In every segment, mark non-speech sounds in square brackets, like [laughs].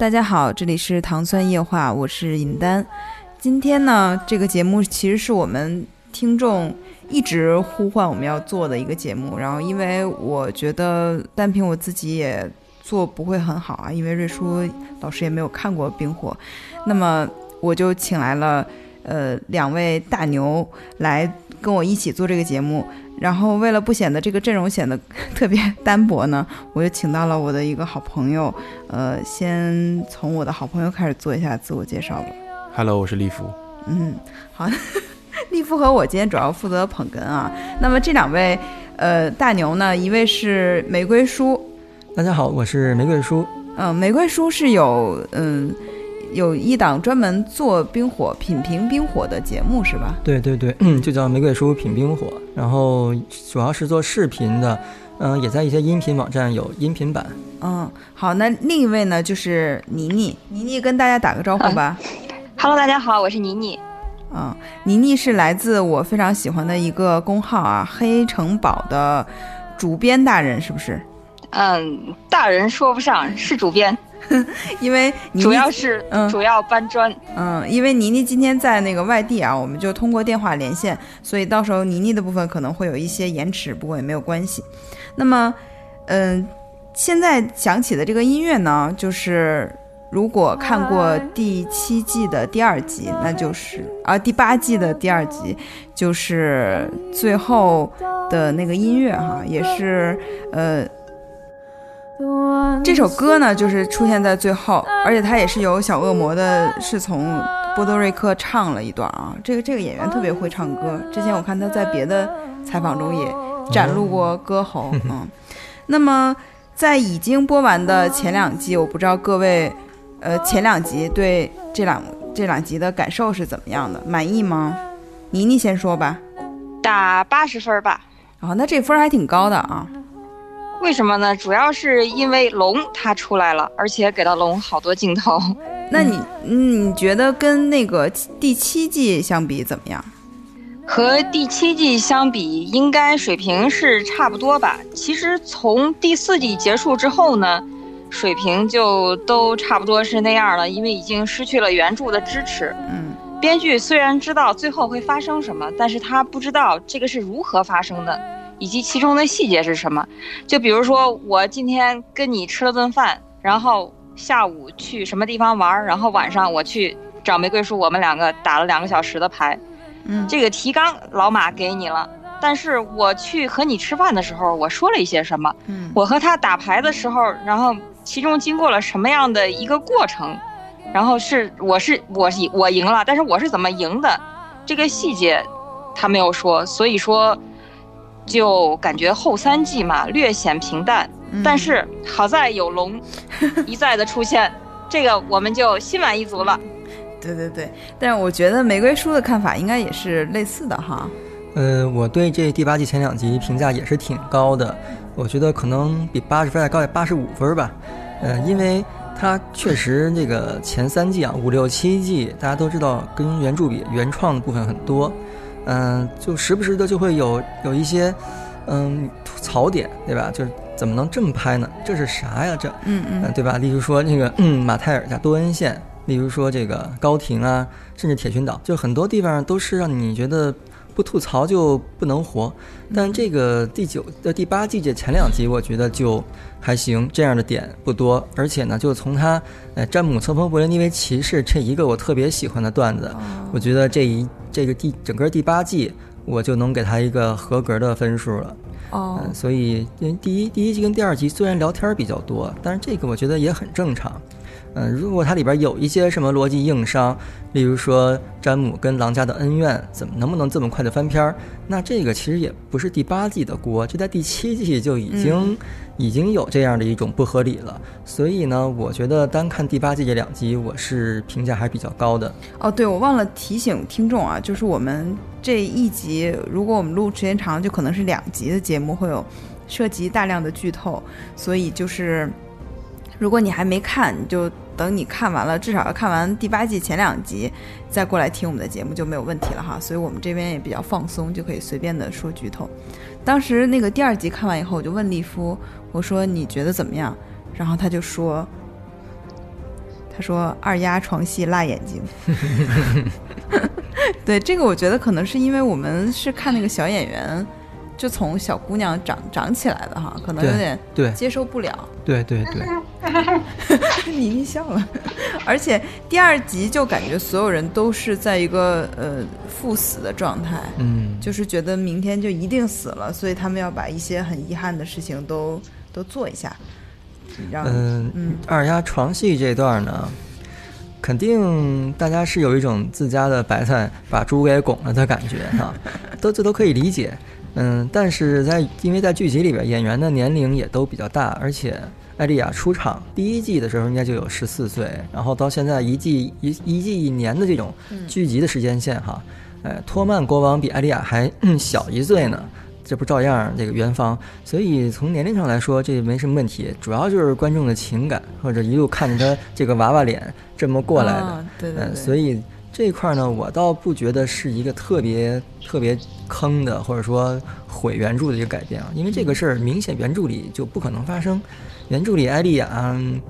大家好，这里是糖酸液化，我是尹丹。今天呢，这个节目其实是我们听众一直呼唤我们要做的一个节目。然后，因为我觉得单凭我自己也做不会很好啊，因为瑞叔老师也没有看过《冰火》，那么我就请来了呃两位大牛来跟我一起做这个节目。然后为了不显得这个阵容显得 [laughs] 特别单薄呢，我就请到了我的一个好朋友，呃，先从我的好朋友开始做一下自我介绍吧。Hello，我是立福。嗯，好，[laughs] 立夫和我今天主要负责捧哏啊。那么这两位呃大牛呢，一位是玫瑰叔，大家好，我是玫瑰叔。嗯、玫瑰叔是有嗯有一档专门做冰火品评冰火的节目是吧？对对对，嗯，[clears throat] 就叫玫瑰书品冰火，然后主要是做视频的，嗯、也在一些音频网站有音频版。嗯，好，那另一位呢就是妮妮，妮妮跟大家打个招呼吧。Hello，大家好，我是妮妮。嗯，妮妮是来自我非常喜欢的一个公号啊，黑城堡的主编大人，是不是？嗯，大人说不上，是主编，[laughs] 因为主要是、嗯主要搬砖。嗯，因为妮妮今天在那个外地啊，我们就通过电话连线，所以到时候妮妮的部分可能会有一些延迟，不过也没有关系。那么，嗯，现在响起的这个音乐呢，就是如果看过第七季的第二集，那就是啊第八季的第二集，就是最后的那个音乐哈，也是呃这首歌呢，就是出现在最后，而且它也是由小恶魔的，是从波多瑞克唱了一段啊。这个这个演员特别会唱歌，之前我看他在别的采访中也展露过歌喉。嗯，那么在已经播完的前两季，我不知道各位，呃，前两集对这两这两集的感受是怎么样的？满意吗？妮妮先说吧。打八十分吧。啊、那这分儿还挺高的啊。为什么呢？主要是因为龙它出来了，而且给到龙好多镜头。那你嗯你觉得跟那个第七季相比怎么样？和第七季相比，应该水平是差不多吧。其实从第四季结束之后呢，水平就都差不多是那样了，因为已经失去了原著的支持。嗯编剧虽然知道最后会发生什么，但是他不知道这个是如何发生的，以及其中的细节是什么。就比如说，我今天跟你吃了顿饭，然后下午去什么地方玩，然后晚上我去找玫瑰树，我们两个打了两个小时的牌。嗯这个提纲老马给你了，但是我去和你吃饭的时候，我说了一些什么？嗯我和他打牌的时候，然后其中经过了什么样的一个过程，然后是我是我是我赢了，但是我是怎么赢的，这个细节他没有说，所以说就感觉后三季嘛略显平淡，嗯但是好在有龙 [laughs] 一再的出现，这个我们就心满意足了。对对对，但是我觉得玫瑰叔的看法应该也是类似的哈。呃，我对这第八季前两集评价也是挺高的，我觉得可能比八十分还高，八十五分吧。呃，因为它确实这个前三季啊，五六七季，大家都知道跟原著比，原创的部分很多，嗯、就时不时的就会有有一些嗯吐槽点，对吧？就是怎么能这么拍呢？这是啥呀？这嗯嗯、嗯对吧？例如说那个嗯马泰尔加多恩县，例如说这个高亭啊，甚至铁群岛，就很多地方都是让你觉得不吐槽就不能活。但这个第九的第八季这前两集，我觉得就还行，这样的点不多。而且呢，就从他呃詹姆册封布林尼维骑士这一个我特别喜欢的段子，我觉得这一这个第整个第八季，我就能给他一个合格的分数了。哦嗯，所以因为第一第一季跟第二集虽然聊天儿比较多，但是这个我觉得也很正常。嗯，如果它里边有一些什么逻辑硬伤，例如说詹姆跟狼家的恩怨怎么能不能这么快的翻篇儿，那这个其实也不是第八季的锅，这在第七季就已经、已经有这样的一种不合理了。所以呢，我觉得单看第八季这两集，我是评价还比较高的。哦，对，我忘了提醒听众啊，就是我们这一集，如果我们录时间长，就可能是两集的节目，会有涉及大量的剧透，所以就是如果你还没看，你就等你看完了，至少要看完第八季前两集，再过来听我们的节目就没有问题了哈。所以我们这边也比较放松，就可以随便的说剧透。当时那个第二集看完以后，我就问丽夫，我说你觉得怎么样？然后他就说。他说：“二丫床戏辣眼睛。[laughs] ”对这个，我觉得可能是因为我们是看那个小演员，就从小姑娘长长起来的哈，可能有点对。接受不了。对对对，妮妮笑了，而且第二集就感觉所有人都是在一个呃赴死的状态，嗯，就是觉得明天就一定死了，所以他们要把一些很遗憾的事情都都做一下，让嗯嗯。二丫床戏这段呢，肯定大家是有一种自家的白菜把猪给拱了的感觉哈、都这都可以理解。嗯，但是在因为在剧集里边，演员的年龄也都比较大，而且艾丽亚出场第一季的时候应该就有十四岁，然后到现在一季一一季一年的这种剧集的时间线哈，呃，托曼国王比艾丽亚还、嗯小一岁呢。这不照样这个元芳，所以从年龄上来说，这没什么问题，主要就是观众的情感，或者一路看着他这个娃娃脸这么过来的，啊对对嗯，对所以这一块呢，我倒不觉得是一个特别特别坑的，或者说毁原著的一个改变啊，因为这个事儿明显原著里就不可能发生，原著里艾丽亚嗯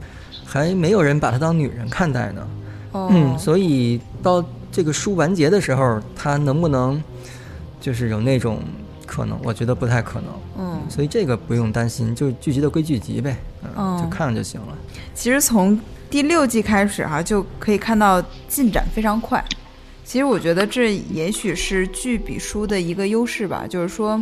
还没有人把她当女人看待呢，哦，嗯，所以到这个书完结的时候，她能不能就是有那种可能？我觉得不太可能。嗯，所以这个不用担心，就剧集的归剧集呗，嗯，哦就看就行了。其实从第六季开始哈、就可以看到进展非常快。其实我觉得这也许是剧比书的一个优势吧，就是说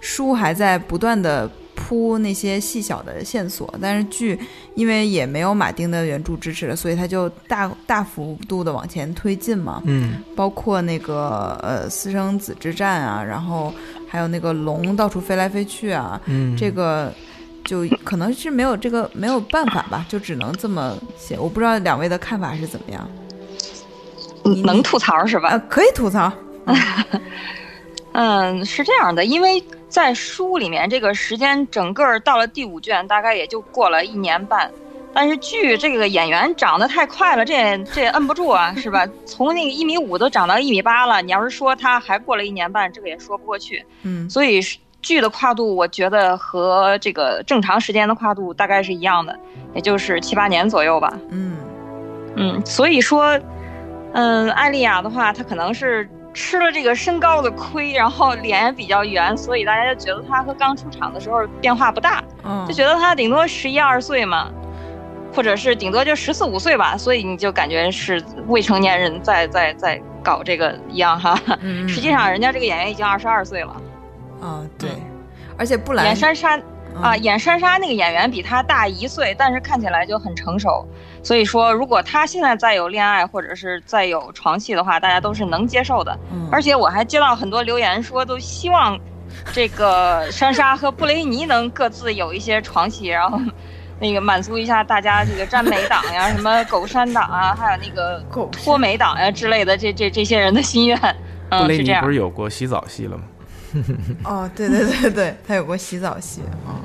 书还在不断的铺那些细小的线索，但是剧因为也没有马丁的原著支持了，所以它就大大幅度的往前推进嘛。嗯，包括那个呃私生子之战啊，然后还有那个龙到处飞来飞去啊，嗯，这个就可能是没有这个没有办法吧，就只能这么写。我不知道两位的看法是怎么样？你能吐槽是吧？啊，可以吐槽。[laughs] 嗯，是这样的，因为在书里面这个时间整个到了第五卷，大概也就过了一年半。但是剧这个演员长得太快了，这也这也摁不住啊，是吧？从那个一米五都长到一米八了，你要是说他还过了一年半，这个也说不过去。嗯所以是剧的跨度，我觉得和这个正常时间的跨度大概是一样的，也就是七八年左右吧。嗯嗯，所以说，嗯，艾丽亚的话，她可能是吃了这个身高的亏，然后脸也比较圆，所以大家就觉得她和刚出场的时候变化不大，嗯，就觉得她顶多十一二岁嘛，或者是顶多就十四五岁吧，所以你就感觉是未成年人在在在搞这个一样哈。嗯 [laughs] 实际上，人家这个演员已经二十二岁了，啊对，而且布兰演珊莎啊，嗯演珊莎那个演员比她大一岁，但是看起来就很成熟。所以说，如果她现在再有恋爱或者是再有床戏的话，大家都是能接受的。嗯而且我还接到很多留言说，都希望这个珊莎和布雷尼能各自有一些床戏，然后那个满足一下大家这个占美党呀、什么狗山党啊，还有那个狗脱美党呀之类的这这这些人的心愿。布嗯，是这样雷尼不。是有过洗澡戏了吗？[laughs] 哦，对对对对，他有过洗澡戏啊。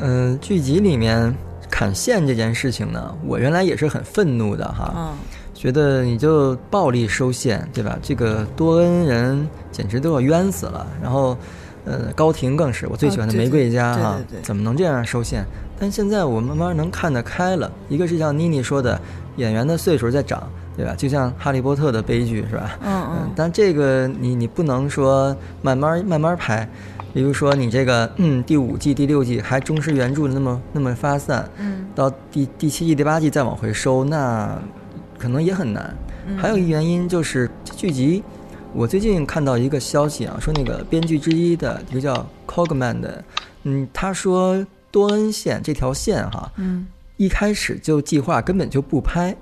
嗯、剧集里面砍线这件事情呢，我原来也是很愤怒的哈，嗯觉得你就暴力收线，对吧？这个多恩人简直都要冤死了。然后，呃，高庭更是我最喜欢的玫瑰家哈、怎么能这样收线？但现在我慢慢能看得开了。一个是像妮妮说的，演员的岁数在长，对吧？就像《哈利波特》的悲剧是吧？嗯嗯，但这个你你不能说慢慢慢慢拍，比如说你这个嗯第五季第六季还忠实原著那么那么发散，嗯到第第七季第八季再往回收，那可能也很难。嗯还有一原因就是这剧集，我最近看到一个消息啊，说那个编剧之一的一个叫 Cogman 的，嗯，他说多恩线这条线哈，嗯一开始就计划根本就不拍，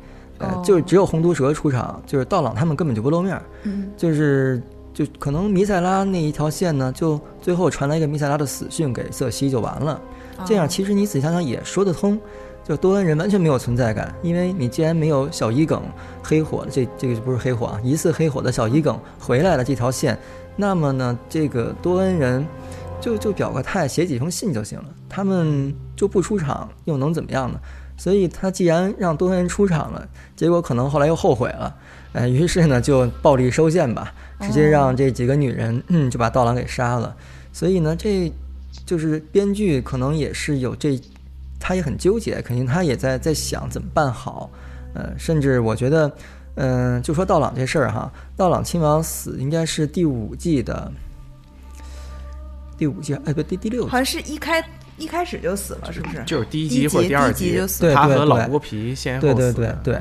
就是只有红毒蛇出场，就是道朗他们根本就不露面儿，嗯就是就可能弥赛拉那一条线呢，就最后传来一个弥赛拉的死讯给瑟西就完了。这样其实你仔细想想也说得通，就多恩人完全没有存在感，因为你既然没有小伊耿黑火的这这个不是黑火啊，疑似黑火的小伊耿回来了这条线，那么呢，这个多恩人就就表个态，写几封信就行了，他们就不出场又能怎么样呢？所以他既然让多恩人出场了，结果可能后来又后悔了，呃，于是呢就暴力收线吧，直接让这几个女人嗯就把道朗给杀了。所以呢，这就是编剧可能也是有这，他也很纠结，肯定他也在在想怎么办好，呃，甚至我觉得，嗯、就说道朗这事儿哈，道朗亲王死应该是第五季的第五季，哎不第第六季好，像是一开一开始就死了，是不是？就是第一集或者第二第集就死了他和对对对老剥皮先后对对对对，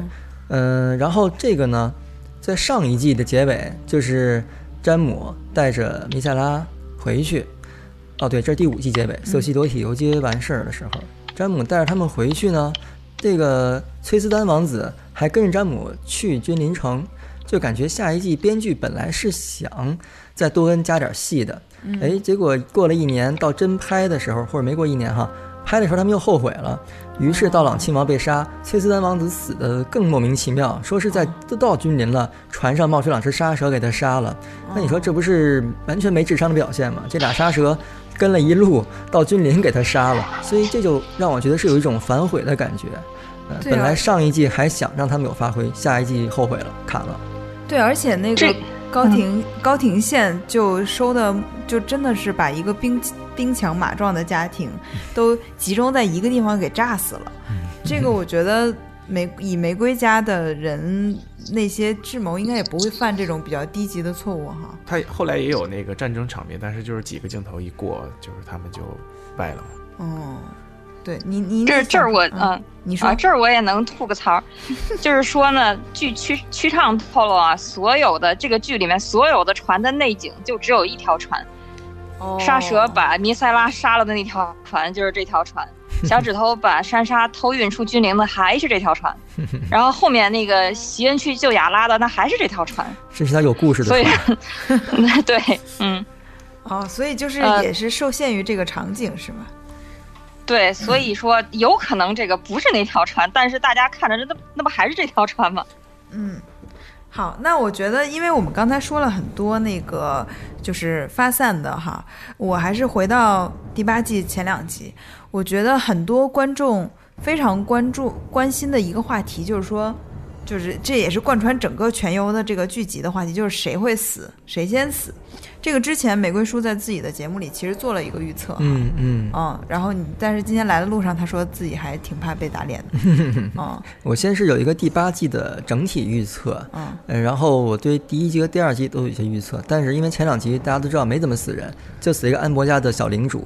嗯，然后这个呢，在上一季的结尾，就是詹姆带着弥赛拉回去。哦，对，这是第五季结尾，瑟西夺体游街完事儿的时候，詹姆带着他们回去呢。这个崔斯丹王子还跟着詹姆去君临城，就感觉下一季编剧本来是想再多恩加点戏的，哎，结果过了一年，到真拍的时候，或者没过一年哈，拍的时候他们又后悔了，于是道朗亲王被杀，崔斯丹王子死的更莫名其妙，说是在都到君临了，船上冒出两只杀蛇给他杀了。那你说这不是完全没智商的表现吗？这俩杀蛇跟了一路到君临给他杀了，所以这就让我觉得是有一种反悔的感觉。呃，啊本来上一季还想让他们有发挥，下一季后悔了，砍了。对，而且那个这高庭、高庭县就收的，就真的是把一个兵兵强马壮的家庭都集中在一个地方给炸死了。这个我觉得玫以玫瑰家的人那些智谋应该也不会犯这种比较低级的错误哈。他后来也有那个战争场面，但是就是几个镜头一过，就是他们就败了。哦，对你你这这儿我嗯，嗯你说、啊，这儿我也能吐个槽，[laughs] 就是说呢，据曲曲畅透露啊，所有的这个剧里面所有的船的内景就只有一条船，哦沙蛇把弥塞拉杀了的那条船就是这条船，[laughs] 小指头把珊莎偷运出军营的还是这条船，[laughs] 然后后面那个席恩去救雅拉的那还是这条船，这是他有故事的所以船。对，嗯。哦，所以就是呃也是受限于这个场景是吧？对，所以说有可能这个不是那条船，但是大家看着那那不还是这条船吗？嗯，好，那我觉得，因为我们刚才说了很多那个就是发散的哈，我还是回到第八季前两集，我觉得很多观众非常关注关心的一个话题，就是说，就是这也是贯穿整个全游的这个剧集的话题，就是谁会死，谁先死。这个之前玫瑰叔在自己的节目里其实做了一个预测哈，嗯嗯，嗯，然后你但是今天来的路上，他说自己还挺怕被打脸的，[laughs] 嗯我先是有一个第八季的整体预测，嗯呃，然后我对第一季和第二季都有一些预测，但是因为前两集大家都知道没怎么死人，就死一个安博家的小领主，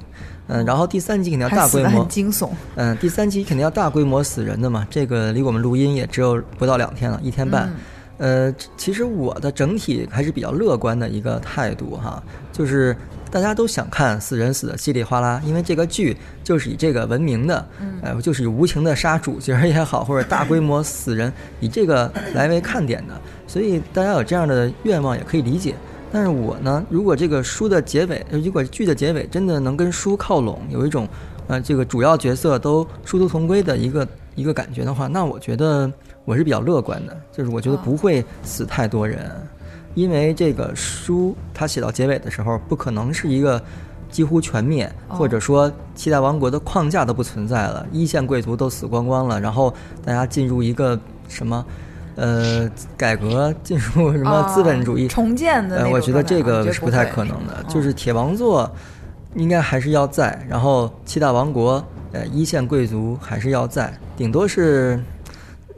嗯、然后第三集肯定要大规模，惊悚，嗯、第三集肯定要大规模死人的嘛，这个离我们录音也只有不到两天了，一天半。嗯呃，其实我的整体还是比较乐观的一个态度哈，就是大家都想看死人死的稀里哗啦，因为这个剧就是以这个闻名的，呃，就是以无情的杀主角也好，或者大规模死人以这个来为看点的，所以大家有这样的愿望也可以理解。但是我呢，如果这个书的结尾，呃如果剧的结尾真的能跟书靠拢，有一种呃这个主要角色都殊途同归的一个一个感觉的话，那我觉得我是比较乐观的，就是我觉得不会死太多人，因为这个书它写到结尾的时候，不可能是一个几乎全灭，哦或者说七大王国的框架都不存在了，一线贵族都死光光了，然后大家进入一个什么？呃，改革进入什么资本主义、哦重建的呃，我觉得这个是不太可能的。嗯就是铁王座应该还是要在，然后七大王国呃，一线贵族还是要在，顶多是，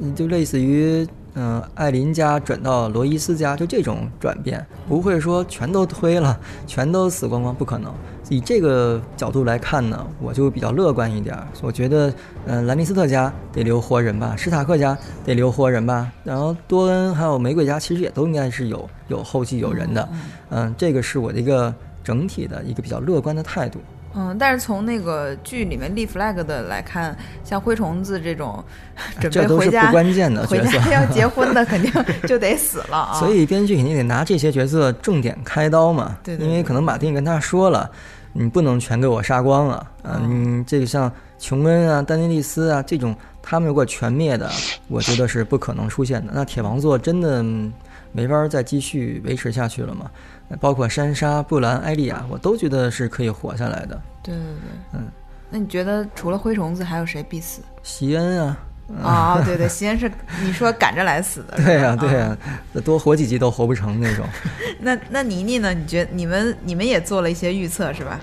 嗯就类似于，嗯、艾琳家转到罗伊斯家，就这种转变，不会说全都推了，全都死光光，不可能。以这个角度来看呢，我就比较乐观一点儿。我觉得，嗯、兰尼斯特家得留活人吧，史塔克家得留活人吧，然后多恩还有玫瑰家其实也都应该是有有后继有人的。嗯，这个是我的一个整体的一个比较乐观的态度。嗯，但是从那个剧里面立 flag 的来看，像灰虫子这种 [laughs] 准备这都是不回家关键的回家要 [laughs] 结婚的，肯定就得死了啊。所以编剧肯定得拿这些角色重点开刀嘛，对对对因为可能马丁跟他说了，你不能全给我杀光啊，啊，你这个像琼恩啊、丹尼利斯啊这种，他们如果全灭的，我觉得是不可能出现的。那铁王座真的嗯没法再继续维持下去了嘛？那包括珊莎、布兰、艾莉亚，我都觉得是可以活下来的。对对对，嗯。那你觉得除了灰虫子，还有谁必死？席恩啊，啊、对对，西恩是你说赶着来死的。对呀、对呀、啊多活几集都活不成那种。[laughs] 那那妮妮呢？你觉你们你们也做了一些预测是吧？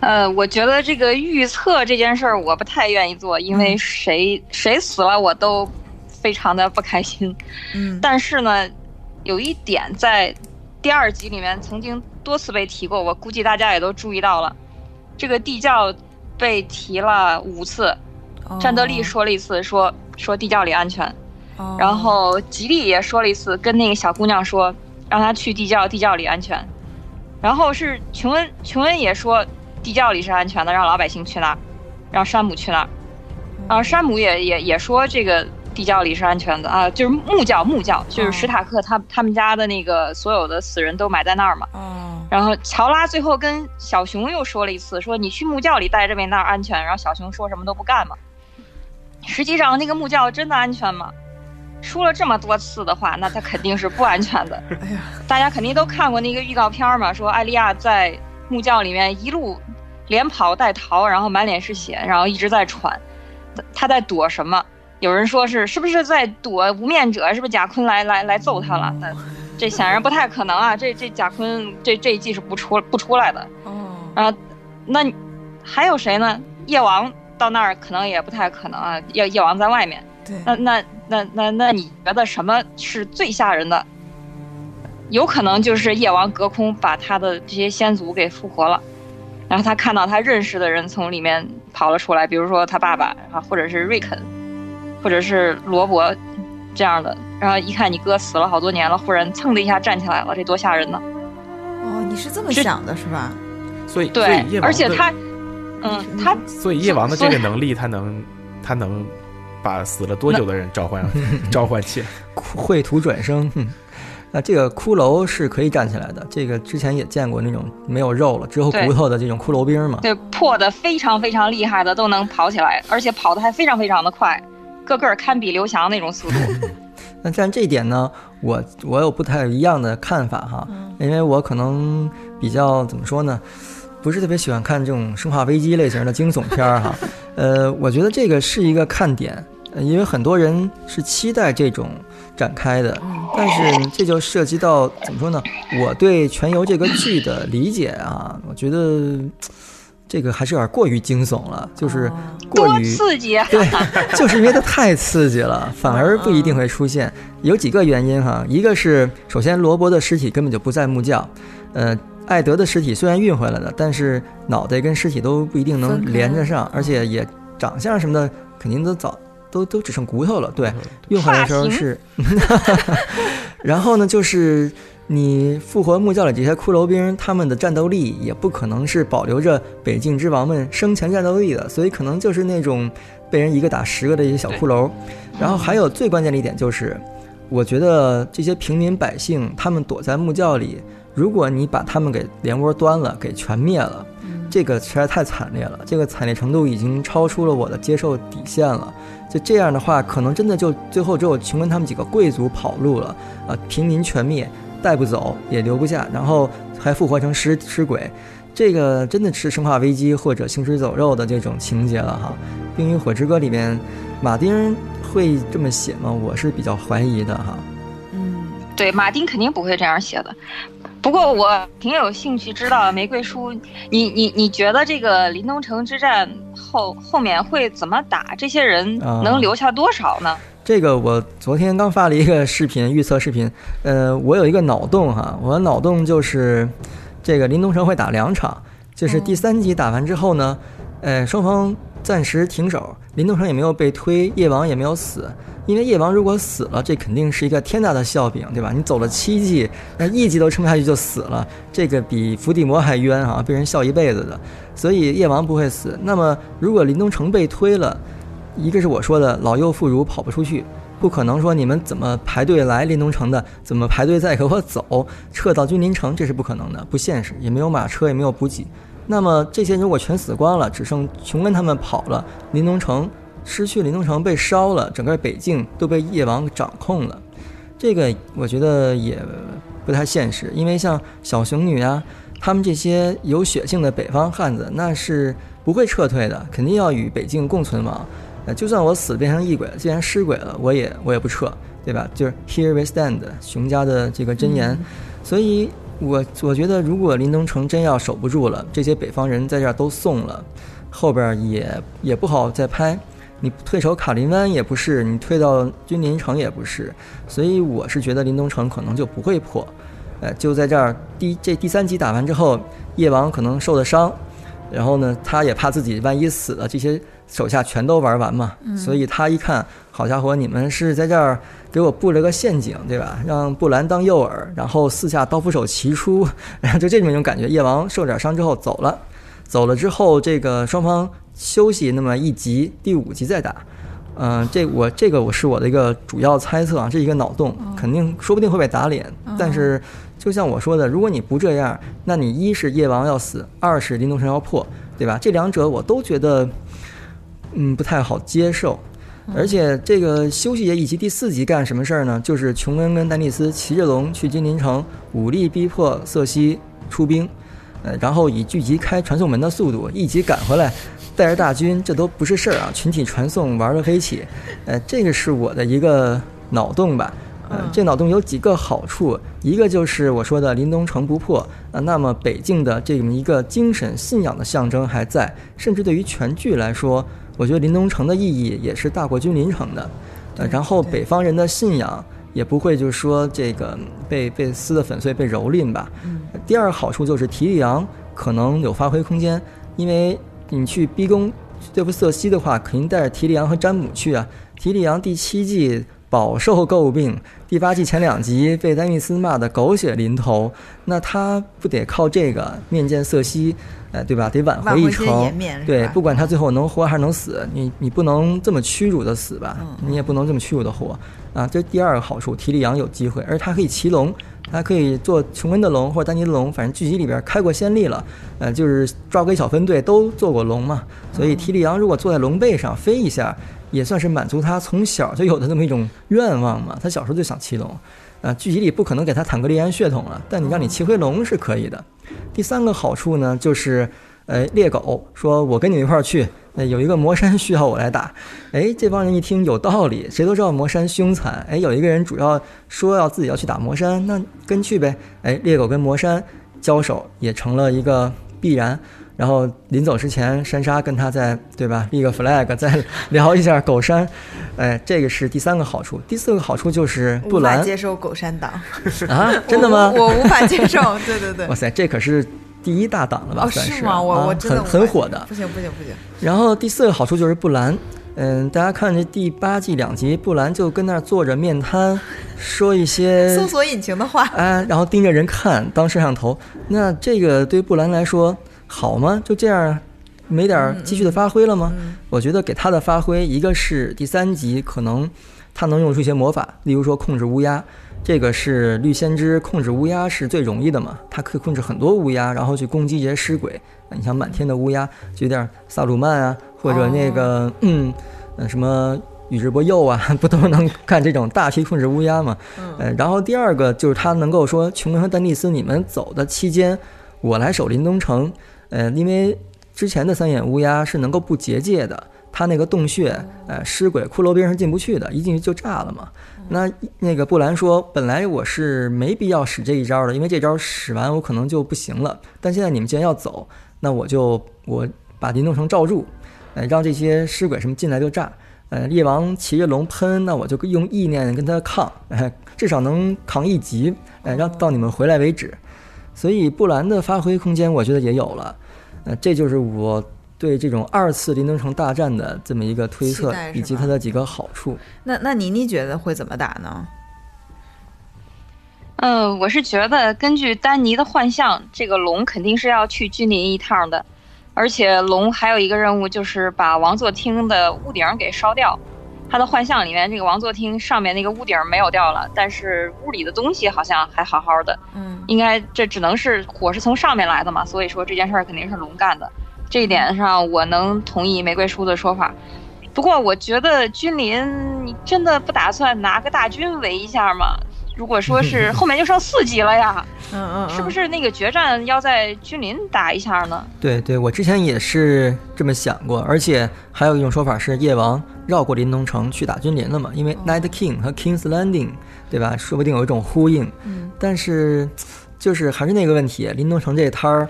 呃，我觉得这个预测这件事儿我不太愿意做，因为谁、谁死了我都非常的不开心。嗯，但是呢，有一点在第二集里面曾经多次被提过，我估计大家也都注意到了，这个地窖被提了五次，战斗力说了一次，说说地窖里安全，哦，然后吉利也说了一次，跟那个小姑娘说让她去地窖，地窖里安全。然后是琼恩，琼恩也说地窖里是安全的，让老百姓去那儿，让山姆去那儿。然后山姆也也也说这个地窖里是安全的啊，就是木窖木窖，就是史塔克他他们家的那个所有的死人都埋在那儿嘛。嗯，然后乔拉最后跟小熊又说了一次，说你去木窖里待着呗，那儿安全。然后小熊说什么都不干嘛。实际上那个木窖真的安全吗？说了这么多次的话，那它肯定是不安全的。[laughs] 哎呀，大家肯定都看过那个预告片嘛，说艾利亚在木窖里面一路连跑带逃，然后满脸是血，然后一直在喘，他在躲什么？有人说是是不是在躲无面者？是不是贾坤来来来揍他了？但这显然不太可能啊！这这贾坤这这一季是不出不出来的。哦，然后，那还有谁呢？夜王到那儿可能也不太可能啊。夜夜王在外面，对，那那那那那你觉得什么是最吓人的？有可能就是夜王隔空把他的这些先祖给复活了，然后他看到他认识的人从里面跑了出来，比如说他爸爸啊，或者是瑞肯，或者是罗伯这样的，然后一看你哥死了好多年了，忽然蹭的一下站起来了，这多吓人呢！哦，你是这么想的是吧？所以，对而且他，嗯，他所以夜王的这个能力，他能，他能把死了多久的人召唤召唤起来。[laughs] 绘图转生，哼，那这个骷髅是可以站起来的。这个之前也见过那种没有肉了，只有骨头的这种骷髅兵嘛。对破的非常非常厉害的都能跑起来，而且跑的还非常非常的快，个个堪比刘翔那种速度。[laughs] 那但这一点呢，我我有不太一样的看法哈，因为我可能比较怎么说呢，不是特别喜欢看这种生化危机类型的惊悚片儿哈。[laughs] 呃，我觉得这个是一个看点，呃因为很多人是期待这种展开的，但是这就涉及到怎么说呢？我对《全游》这个剧的理解啊，我觉得这个还是有点过于惊悚了，就是过于刺激啊！[laughs] 对，就是因为它太刺激了，[laughs] 反而不一定会出现。有几个原因哈，一个是首先罗伯的尸体根本就不在木窖，呃，艾德的尸体虽然运回来了，但是脑袋跟尸体都不一定能连着上，而且也长相什么的肯定都早都都只剩骨头了。对，运回来的时候是，[laughs] 然后呢，就是你复活木窖里这些骷髅兵，他们的战斗力也不可能是保留着北境之王们生前战斗力的，所以可能就是那种被人一个打十个的一些小骷髅。然后还有最关键的一点就是，我觉得这些平民百姓他们躲在木窖里，如果你把他们给连窝端了，给全灭了。这个实在太惨烈了，这个惨烈程度已经超出了我的接受底线了。就这样的话，可能真的就最后只有琼恩他们几个贵族跑路了，啊，平民全灭，带不走也留不下，然后还复活成尸尸鬼，这个真的是《生化危机》或者《行尸走肉》的这种情节了哈。《冰与火之歌》里面，马丁会这么写吗？我是比较怀疑的哈。嗯，对，马丁肯定不会这样写的。不过我挺有兴趣知道玫瑰叔，你你你觉得这个林东城之战后后面会怎么打？这些人啊能留下多少呢？这个我昨天刚发了一个视频预测视频，呃，我有一个脑洞哈，我的脑洞就是这个林东城会打两场，就是第三集打完之后呢，呃，双方暂时停手，林东城也没有被推，夜王也没有死，因为夜王如果死了，这肯定是一个天大的笑柄，对吧？你走了七季，那一季都撑不下去就死了，这个比伏地魔还冤啊，被人笑一辈子的，所以夜王不会死。那么如果林东城被推了，一个是我说的老幼妇孺跑不出去，不可能说你们怎么排队来临东城的，怎么排队再给我走，撤到君临城，这是不可能的，不现实，也没有马车，也没有补给。那么这些如果全死光了，只剩琼恩他们跑了，临东城失去临东城被烧了，整个北境都被夜王掌控了，这个我觉得也不太现实，因为像小熊女啊，他们这些有血性的北方汉子，那是不会撤退的，肯定要与北境共存亡。呃，就算我死变成异鬼了，既然尸鬼了，我也我也不撤，对吧？就是 Here we stand，熊家的这个箴言。所以我我觉得，如果林东城真要守不住了，这些北方人在这儿都送了，后边儿也也不好再拍。你退守卡林湾也不是，你退到君临城也不是，所以我是觉得林东城可能就不会破。呃，就在这儿第这第三集打完之后，夜王可能受了伤，然后呢，他也怕自己万一死了，这些手下全都玩完嘛，所以他一看，好家伙，你们是在这儿给我布了个陷阱，对吧？让布兰当诱饵，然后四下刀斧手齐出，然 [laughs] 后就这么一种感觉。夜王受点伤之后走了，走了之后，这个双方休息那么一集，第五集再打。嗯、这我这个我是我的一个主要猜测啊，这一个脑洞，肯定说不定会被打脸。但是就像我说的，如果你不这样，那你一是夜王要死，二是林东城要破，对吧？这两者我都觉得，嗯，不太好接受。而且这个休息节以及第四集干什么事儿呢？就是琼恩跟丹尼斯骑着龙去金陵城，武力逼迫瑟西出兵，呃，然后以聚集开传送门的速度一集赶回来，带着大军，这都不是事儿啊！群体传送玩了黑起，呃，这个是我的一个脑洞吧。呃，这脑洞有几个好处，一个就是我说的林东城不破啊，那么北境的这么一个精神信仰的象征还在，甚至对于全剧来说，我觉得林东城的意义也是大过君临城的。呃，然后北方人的信仰也不会就是说这个被被撕得粉碎、被蹂躏吧。第二个好处就是提里昂可能有发挥空间，因为你去逼宫对付瑟西的话，肯定带着提里昂和詹姆去啊。提里昂第七季饱受诟病，第八季前两集被丹尼斯骂得狗血淋头，那他不得靠这个面见瑟西，呃，对吧？得挽回一挽回些城颜面是，对，不管他最后能活还是能死，你你不能这么屈辱的死吧？嗯你也不能这么屈辱的活啊！这是第二个好处，提里昂有机会，而他可以骑龙，他可以做琼恩的龙或者丹尼的龙，反正剧集里边开过先例了，呃，就是抓鬼小分队都做过龙嘛，所以提里昂如果坐在龙背上飞一下，也算是满足他从小就有的那么一种愿望嘛。他小时候就想骑龙，啊，剧集里不可能给他坦格利安血统了，但你让你骑回龙是可以的。第三个好处呢，就是，呃，猎狗说我跟你一块儿去，呃，有一个魔山需要我来打，哎，这帮人一听有道理，谁都知道魔山凶残，哎，有一个人主要说要自己要去打魔山，那跟去呗，哎，猎狗跟魔山交手也成了一个必然。然后临走之前，珊莎跟他在对吧立个 flag，再 [laughs] 聊一下狗山，哎，这个是第三个好处。第四个好处就是布兰接受狗山党，啊，真的吗？我我无法接受，[laughs] 对对对哇。塞，这可是第一大党了吧？哦，算是吗？我啊我真的很很火的。不行不行不行，然后第四个好处就是布兰，嗯，大家看这第八季两集，布兰就跟那儿坐着面瘫，说一些搜索引擎的话，哎，然后盯着人看当摄像头。那这个对布兰来说好吗？就这样啊没点儿继续的发挥了吗？我觉得给他的发挥，一个是第三集可能他能用出一些魔法，例如说控制乌鸦。这个是绿先知控制乌鸦是最容易的嘛，他可以控制很多乌鸦，然后去攻击这些尸鬼。你像满天的乌鸦，就有点萨鲁曼啊，或者那个、嗯，呃什么宇智波鼬啊，[laughs] 不都能干这种大批控制乌鸦吗？呃，然后第二个就是他能够说，琼恩和丹尼斯你们走的期间，我来守林东城。呃，因为之前的三眼乌鸦是能够不结界的，它那个洞穴，呃，尸鬼骷髅兵是进不去的，一进去就炸了嘛。那那个布兰说，本来我是没必要使这一招的，因为这招使完我可能就不行了。但现在你们既然要走，那我就我把您弄成罩住，呃，让这些尸鬼什么进来就炸。呃，猎王骑着龙喷，那我就用意念跟他抗，呃，至少能扛一级，呃，让到你们回来为止。所以布兰的发挥空间，我觉得也有了。呃，这就是我对这种二次林登城大战的这么一个推测以及它的几个好处。那那妮妮觉得会怎么打呢？嗯，我是觉得根据丹尼的幻象，这个龙肯定是要去君临一趟的，而且龙还有一个任务就是把王座厅的屋顶给烧掉。他的幻象里面，这个王座厅上面那个屋顶没有掉了，但是屋里的东西好像还好好的。嗯应该这只能是火是从上面来的嘛，所以说这件事儿肯定是龙干的。这一点上我能同意玫瑰叔的说法。不过我觉得君临，你真的不打算拿个大军围一下吗？如果说是 [laughs] 后面就剩四集了呀，嗯嗯，是不是那个决战要在君临打一下呢？对对，我之前也是这么想过，而且还有一种说法是夜王绕过临冬城去打君临了嘛，因为 Night King 和 King's Landing，对吧？说不定有一种呼应。嗯但是就是还是那个问题，临冬城这摊儿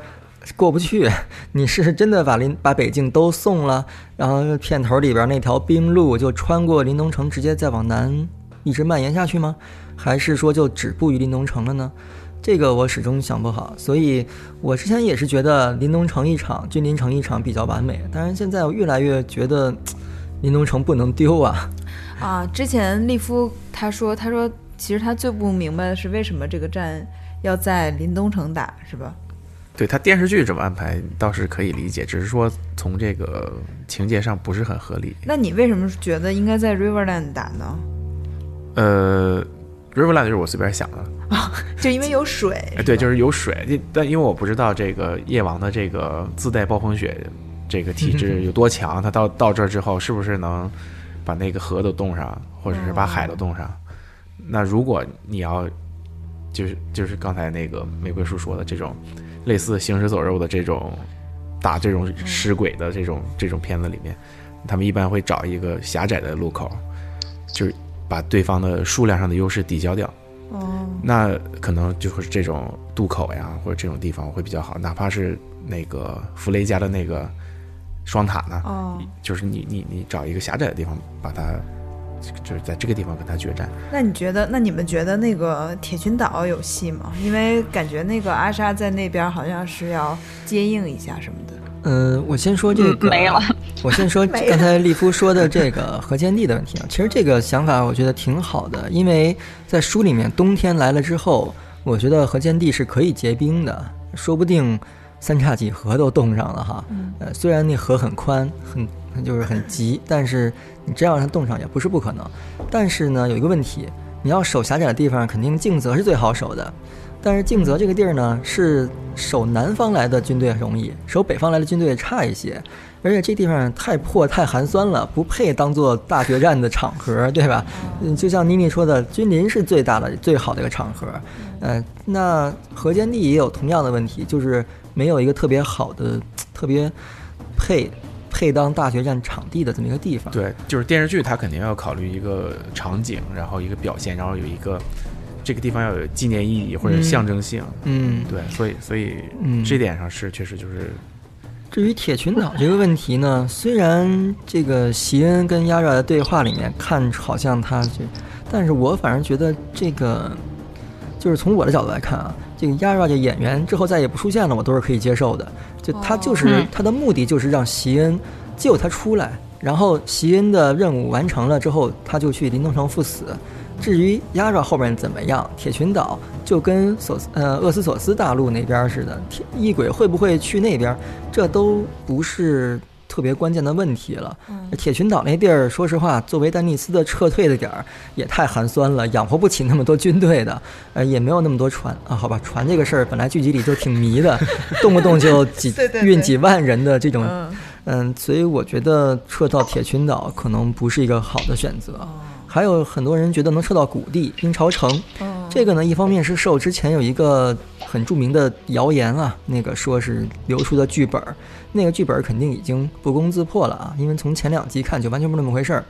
过不去。[laughs] 你是真的把临把北境都送了，然后片头里边那条冰路就穿过临冬城，直接再往南一直蔓延下去吗？还是说就止步于林东城了呢？这个我始终想不好，所以我之前也是觉得林东城一场、君临城一场比较完美，但是现在我越来越觉得林东城不能丢啊。[laughs] 啊，之前利夫他说他说其实他最不明白的是为什么这个战要在林东城打，是吧？对他电视剧这么安排倒是可以理解，只是说从这个情节上不是很合理。那你为什么觉得应该在 Riverland 打呢？呃，Riverland 就是我随便想的，[laughs] 就因为有水，哎，对，就是是有水，但因为我不知道这个夜王的这个自带暴风雪这个体质 [laughs] 有多强，他到到这儿之后是不是能把那个河都冻上，或者是把海都冻上？那如果你要就是就是刚才那个玫瑰树说的这种类似行尸走肉的这种打这种尸鬼的这种这种片子里面，他们一般会找一个狭窄的路口，就是把对方的数量上的优势抵消掉。哦，那可能就是这种渡口呀，或者这种地方会比较好，哪怕是那个弗雷家的那个双塔呢，哦，就是你你你找一个狭窄的地方把它，就是在这个地方跟他决战。那你觉得，那你们觉得那个铁群岛有戏吗？因为感觉那个阿莎在那边好像是要接应一下什么的。嗯，我先说这个，没了。[laughs] 我先说刚才利夫说的这个河间地的问题啊，其实这个想法我觉得挺好的，因为在书里面冬天来了之后，我觉得河间地是可以结冰的，说不定三叉戟河都冻上了哈。呃，虽然那河很宽，很就是很急，但是你真要让它冻上也不是不可能。但是呢，有一个问题，你要守狭窄的地方，肯定静泽是最好守的。但是静泽这个地儿呢，是守南方来的军队容易，守北方来的军队差一些。而且这地方太破太寒酸了，不配当做大决战的场合，对吧？嗯，就像妮妮说的，君临是最大的、最好的一个场合。呃，那河间地也有同样的问题，就是没有一个特别好的、特别配配当大决战场地的这么一个地方。对，就是电视剧它肯定要考虑一个场景，然后一个表现，然后有一个这个地方要有纪念意义或者嗯象征性。嗯，对，所以所以嗯这点上是确实就是至于铁群岛这个问题呢，[laughs] 虽然这个席恩跟亚热的对话里面看好像他这，但是我反而觉得这个，就是从我的角度来看啊，这个亚热这演员之后再也不出现了，我都是可以接受的。就他就是、嗯他的目的就是让席恩救他出来，然后席恩的任务完成了之后，他就去临冬城赴死。至于压着后面怎么样，铁群岛就跟索斯呃厄斯索斯大陆那边似的，铁异鬼会不会去那边，这都不是特别关键的问题了。铁群岛那地儿，说实话，作为丹尼斯的撤退的点儿，也太寒酸了，养活不起那么多军队的，[laughs] 呃，也没有那么多船啊。好吧，船这个事儿本来剧集里就挺迷的，[laughs] 动不动就几运几万人的这种，嗯，嗯，所以我觉得撤到铁群岛可能不是一个好的选择。哦还有很多人觉得能撤到谷地鹰巢城，哦，这个呢，一方面是受之前有一个很著名的谣言啊，那个说是流出的剧本儿，那个剧本儿肯定已经不攻自破了啊，因为从前两集看就完全不是那么回事儿。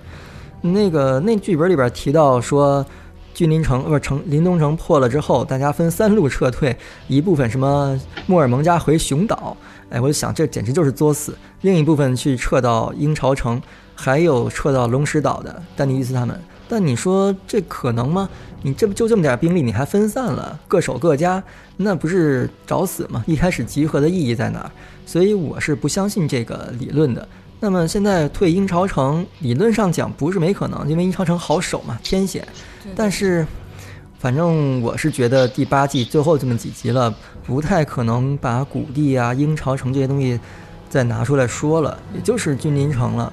那个那剧本里边提到说，君临城呃不是城临冬城破了之后，大家分三路撤退，一部分什么莫尔蒙加回熊岛，哎，我就想这简直就是作死；另一部分去撤到鹰巢城，还有撤到龙石岛的丹尼伊斯他们。但你说这可能吗？你这不就这么点兵力，你还分散了，各守各家，那不是找死吗？一开始集合的意义在哪儿？所以我是不相信这个理论的。那么现在退鹰巢城，理论上讲不是没可能，因为鹰巢城好守嘛，天险。但是，反正我是觉得第八季最后这么几集了，不太可能把谷地啊、鹰巢城这些东西再拿出来说了，也就是君临城了。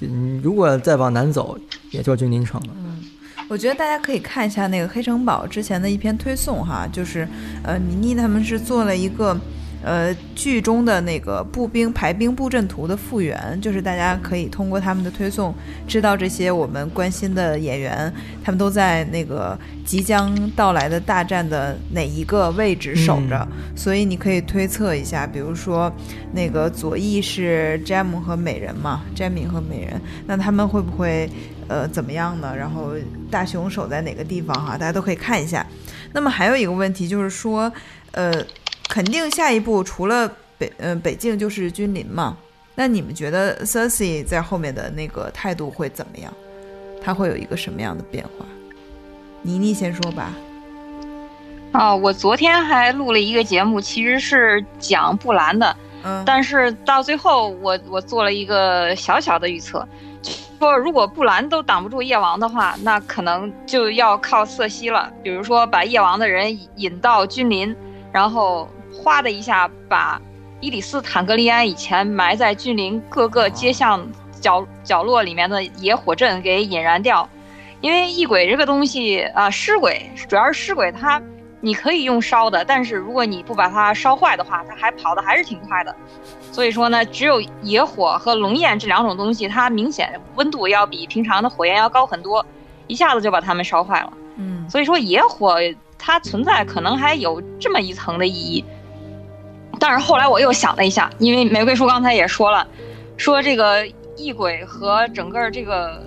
嗯如果再往南走，也就君临城了。嗯我觉得大家可以看一下那个黑城堡之前的一篇推送哈，就是呃倪妮他们是做了一个呃剧中的那个步兵排兵布阵图的复原，就是大家可以通过他们的推送知道这些我们关心的演员，他们都在那个即将到来的大战的哪一个位置守着，所以你可以推测一下，比如说那个左翼是詹姆和美人嘛，詹米和美人，那他们会不会？呃，怎么样呢？然后大雄守在哪个地方哈？大家都可以看一下。那么还有一个问题就是说，呃，肯定下一步除了北呃北境就是君临嘛。那你们觉得 Cersei 在后面的那个态度会怎么样？他会有一个什么样的变化？妮妮先说吧。哦，我昨天还录了一个节目，其实是讲布兰的，嗯，但是到最后我我做了一个小小的预测。说如果布兰都挡不住夜王的话，那可能就要靠瑟西了。比如说把夜王的人引到君临，然后哗的一下把伊里斯坦格利安以前埋在峻岭各个街巷角角落里面的野火阵给引燃掉。因为异鬼这个东西啊，尸鬼主要是尸鬼，它你可以用烧的，但是如果你不把它烧坏的话，它还跑的还是挺快的。所以说呢，只有野火和龙焰这两种东西，它明显温度要比平常的火焰要高很多，一下子就把它们烧坏了。嗯，所以说野火它存在可能还有这么一层的意义。但是后来我又想了一下，因为玫瑰叔刚才也说了，说这个异鬼和整个这个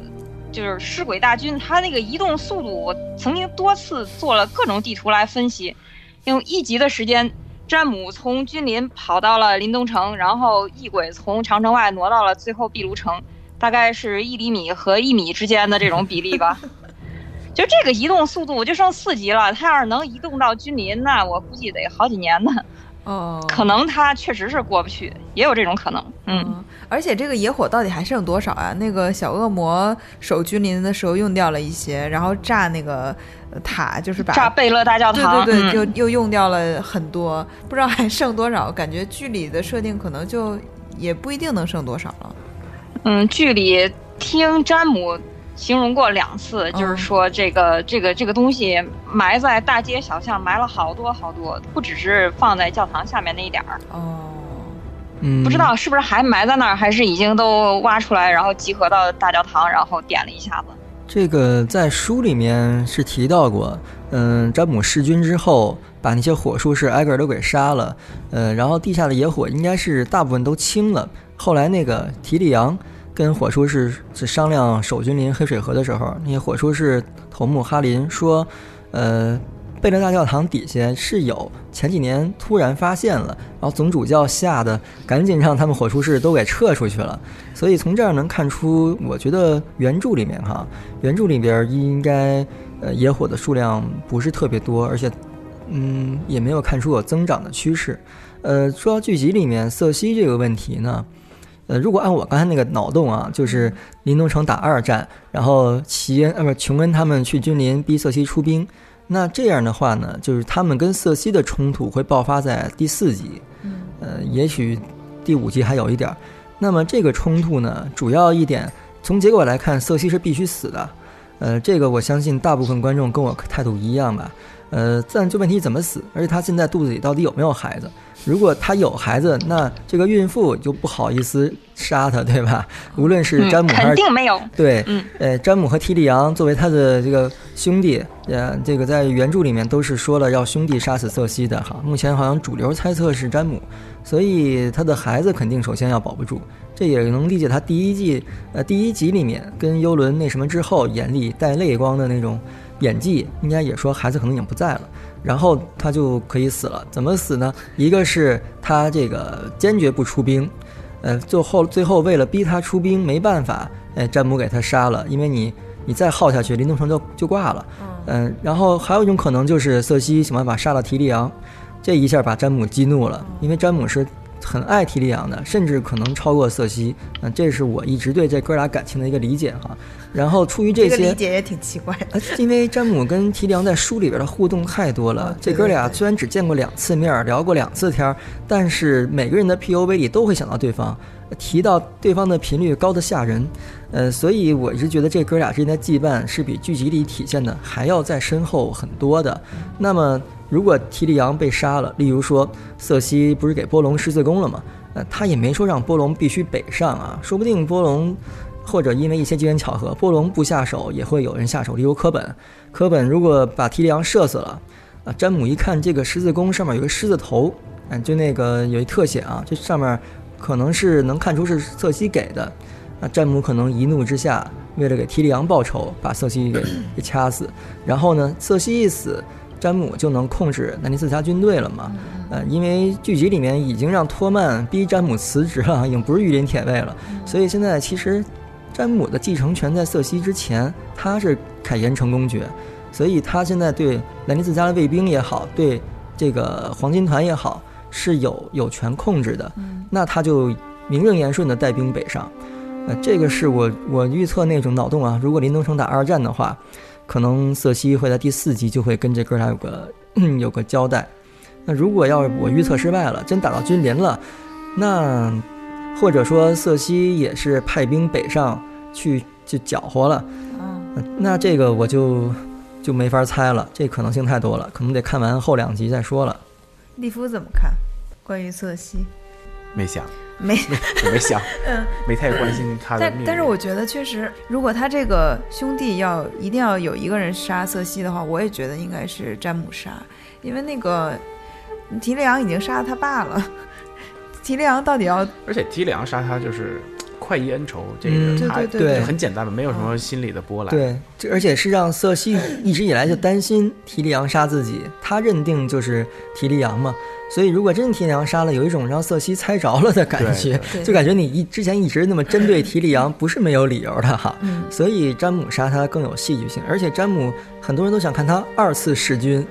就是尸鬼大军，它那个移动速度，我曾经多次做了各种地图来分析，用一集的时间。詹姆从君临跑到了临冬城，然后异鬼从长城外挪到了最后壁炉城，大概是一厘米和一米之间的这种比例吧。[laughs] 就这个移动速度我就剩四级了，他要是能移动到君临，那我估计得好几年呢。哦，可能他确实是过不去，也有这种可能。嗯，而且这个野火到底还剩多少啊？那个小恶魔守君临的时候用掉了一些，然后炸那个塔，就是把炸贝勒大教堂，对对对，嗯就又用掉了很多，不知道还剩多少。感觉剧里的设定可能就也不一定能剩多少了。嗯，剧里听詹姆形容过两次，就是说这个这个这个东西埋在大街小巷，埋了好多好多，不只是放在教堂下面那一点儿。哦，嗯，不知道是不是还埋在那儿，还是已经都挖出来，然后集合到大教堂，然后点了一下子。这个在书里面是提到过，嗯，詹姆弑君之后，把那些火术士挨个儿都给杀了，嗯，然后地下的野火应该是大部分都清了。后来那个提里昂跟火术士是商量守君临黑水河的时候，那些火术士头目哈林说，呃，贝勒大教堂底下是有前几年突然发现了，然后总主教吓得赶紧让他们火术士都给撤出去了。所以从这儿能看出，我觉得原著里面哈，原著里边应该呃野火的数量不是特别多，而且嗯也没有看出有增长的趋势。呃，说到剧集里面瑟西这个问题呢，呃，如果按我刚才那个脑洞啊，就是林东城打二战，然后齐恩呃不琼恩他们去君临逼瑟西出兵，那这样的话呢，就是他们跟瑟西的冲突会爆发在第四集，呃，也许第五集还有一点儿。那么这个冲突呢，主要一点从结果来看，瑟西是必须死的。呃，这个我相信大部分观众跟我态度一样吧。呃，但就问题怎么死，而且他现在肚子里到底有没有孩子？如果他有孩子，那这个孕妇就不好意思杀他，对吧？无论是詹姆还是、肯定没有。对，嗯，呃，詹姆和提里昂作为他的这个兄弟，呃，这个在原著里面都是说了要兄弟杀死瑟西的哈。目前好像主流猜测是詹姆，所以他的孩子肯定首先要保不住。这也能理解他第一季呃第一集里面跟幽伦那什么之后，眼里带泪光的那种演技，应该也说孩子可能已经不在了。然后他就可以死了，怎么死呢？一个是他这个坚决不出兵，呃，最后最后为了逼他出兵，没办法，哎，詹姆给他杀了，因为你你再耗下去，林东城就就挂了，嗯、然后还有一种可能就是瑟西想办法杀了提利昂，这一下把詹姆激怒了，因为詹姆是很爱提利昂的，甚至可能超过瑟西，嗯、这是我一直对这哥俩感情的一个理解哈。然后出于这这个些，理解也挺奇怪的。呃，因为詹姆跟提里昂在书里边的互动太多了，这哥俩虽然只见过两次面儿，聊过两次天儿，但是每个人的 POV 里都会想到对方，提到对方的频率高的吓人。呃，所以我一直觉得这哥俩之间的羁绊是比剧集里体现的还要再深厚很多的。那么，如果提里昂被杀了，例如说瑟西不是给波隆十字弓了吗？呃，他也没说让波隆必须北上啊，说不定波隆。或者因为一些机缘巧合，波隆不下手，也会有人下手。例如科本，科本如果把提里昂射死了，啊，詹姆一看这个十字弓上面有个狮子头，嗯，就那个有一特写啊，这上面可能是能看出是瑟西给的，啊，詹姆可能一怒之下，为了给提里昂报仇，把瑟西给给掐死，然后呢，瑟西一死，詹姆就能控制南尼斯家军队了嘛。呃，因为剧集里面已经让托曼逼詹姆辞职了，[laughs] 已经不是御林铁卫了，所以现在其实。詹姆的继承权在瑟西之前，他是凯岩城公爵，所以他现在对兰尼斯家的卫兵也好，对这个黄金团也好，是有有权控制的。那他就名正言顺的带兵北上。呃，这个是我我预测那种脑洞啊。如果林东城打二战的话，可能瑟西会在第四集就会跟这哥俩有个 [clears throat] 有个交代。那如果要是我预测失败了，真打到君临了，那或者说瑟西也是派兵北上。去就搅和了，嗯，那这个我就就没法猜了，这可能性太多了，可能得看完后两集再说了。利夫怎么看？关于瑟西，没想，没。[laughs] 我没想，[laughs] 嗯，没太关心他的但命运。但是我觉得确实，如果他这个兄弟要一定要有一个人杀瑟西的话，我也觉得应该是詹姆杀，因为那个 [laughs] 提利昂已经杀了他爸了，提利昂到底要而且提里昂杀他就是快意恩仇，这嗯个他对对很简单的，没有什么心理的波澜。对，这而且是让瑟西一直以来就担心提利昂杀自己，他认定就是提利昂嘛，所以如果真提利昂杀了，有一种让瑟西猜着了的感觉，对就感觉你一之前一直那么针对提利昂，不是没有理由的哈。嗯 [laughs] 所以詹姆杀他更有戏剧性，而且詹姆很多人都想看他二次弑君，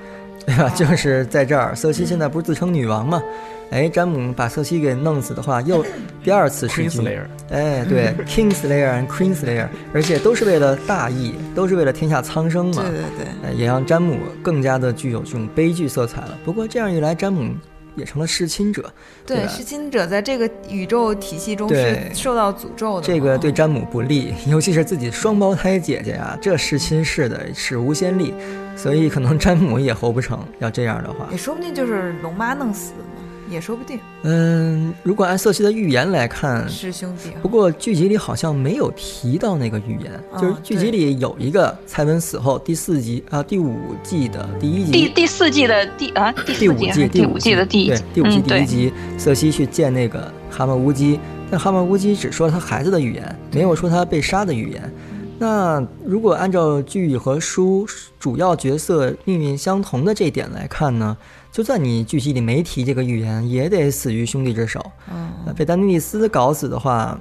对吧？就是在这儿，瑟西现在不是自称女王吗？哎，詹姆把瑟西给弄死的话，又 [laughs] 第二次弑君。Queenslayer，哎，对，[laughs] Kingslayer and Queenslayer，而且都是为了大义，都是为了天下苍生嘛对。对对，呃也让詹姆更加的具有这种悲剧色彩了。不过这样一来，詹姆也成了弑亲者，对弑亲者在这个宇宙体系中是受到诅咒的。这个对詹姆不利，[laughs] 尤其是自己双胞胎姐姐啊，这弑亲弑的史无先例，所以可能詹姆也活不成。要这样的话也，说不定就是龙妈弄死的嘛，也说不定。嗯，如果按瑟西的预言来看，是兄弟。不过剧集里好像没有提到那个预言，哦就是剧集里有一个蔡文死后第四集啊第五季的第一集，第第四季的第啊第五季第五季的第一第五季第一集，瑟西去见那个蛤蟆乌鸡，但蛤蟆乌鸡只说他孩子的预言，没有说他被杀的预言。那如果按照剧和书主要角色命运相同的这一点来看呢，就算你剧集里没提这个预言，也得死于兄弟之手。嗯，呃被丹尼利斯搞死的话，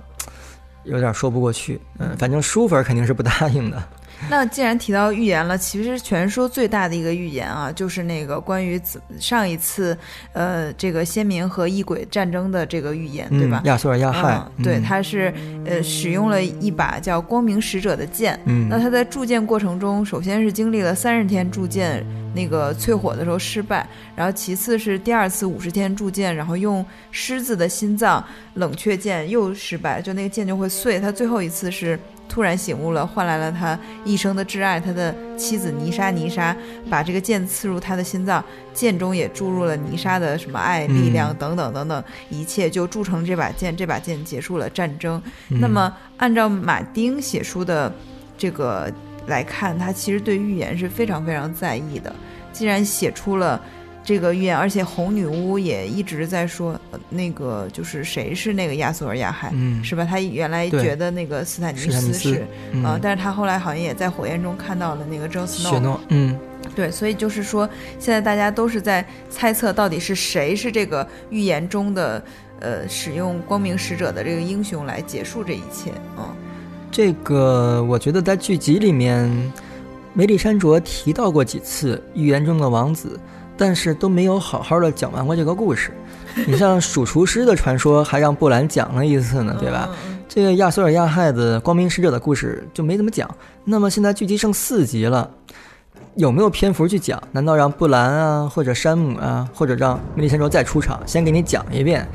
有点说不过去。嗯，反正书粉肯定是不答应的。[laughs] 那既然提到预言了，其实全书最大的一个预言啊，就是那个关于子上一次呃这个先民和异鬼战争的这个预言，对吧嗯，？亚索尔亚亥，嗯，对，嗯他是呃使用了一把叫光明使者的剑。嗯，那他在铸剑过程中，首先是经历了三十天铸剑那个淬火的时候失败，然后其次是第二次五十天铸剑，然后用狮子的心脏冷却剑又失败，就那个剑就会碎。他最后一次是突然醒悟了，换来了他一生的挚爱，他的妻子泥沙。泥沙把这个剑刺入他的心脏，剑中也注入了泥沙的什么爱、力量等等等等，一切就铸成这把剑。这把剑结束了战争。嗯那么，按照马丁写书的这个来看，他其实对预言是非常非常在意的。既然写出了这个预言，而且红女巫也一直在说，呃那个就是谁是那个亚索尔亚海，嗯，是吧？他原来觉得那个斯坦尼斯是，嗯。啊、但是他后来好像也在火焰中看到了那个 Jon 雪 Snow，诺，嗯，对，所以就是说，现在大家都是在猜测到底是谁是这个预言中的。呃，使用光明使者的这个英雄来结束这一切，嗯，这个我觉得在剧集里面，梅里山卓提到过几次预言中的王子，但是都没有好好的讲完过这个故事。[laughs] 你像鼠厨师的传说，还让布兰讲了一次呢，对吧？嗯？这个亚索尔亚亥的光明使者的故事就没怎么讲。那么现在剧集剩四集了，有没有篇幅去讲？难道让布兰啊，或者山姆啊，或者让梅丽珊卓再出场，先给你讲一遍，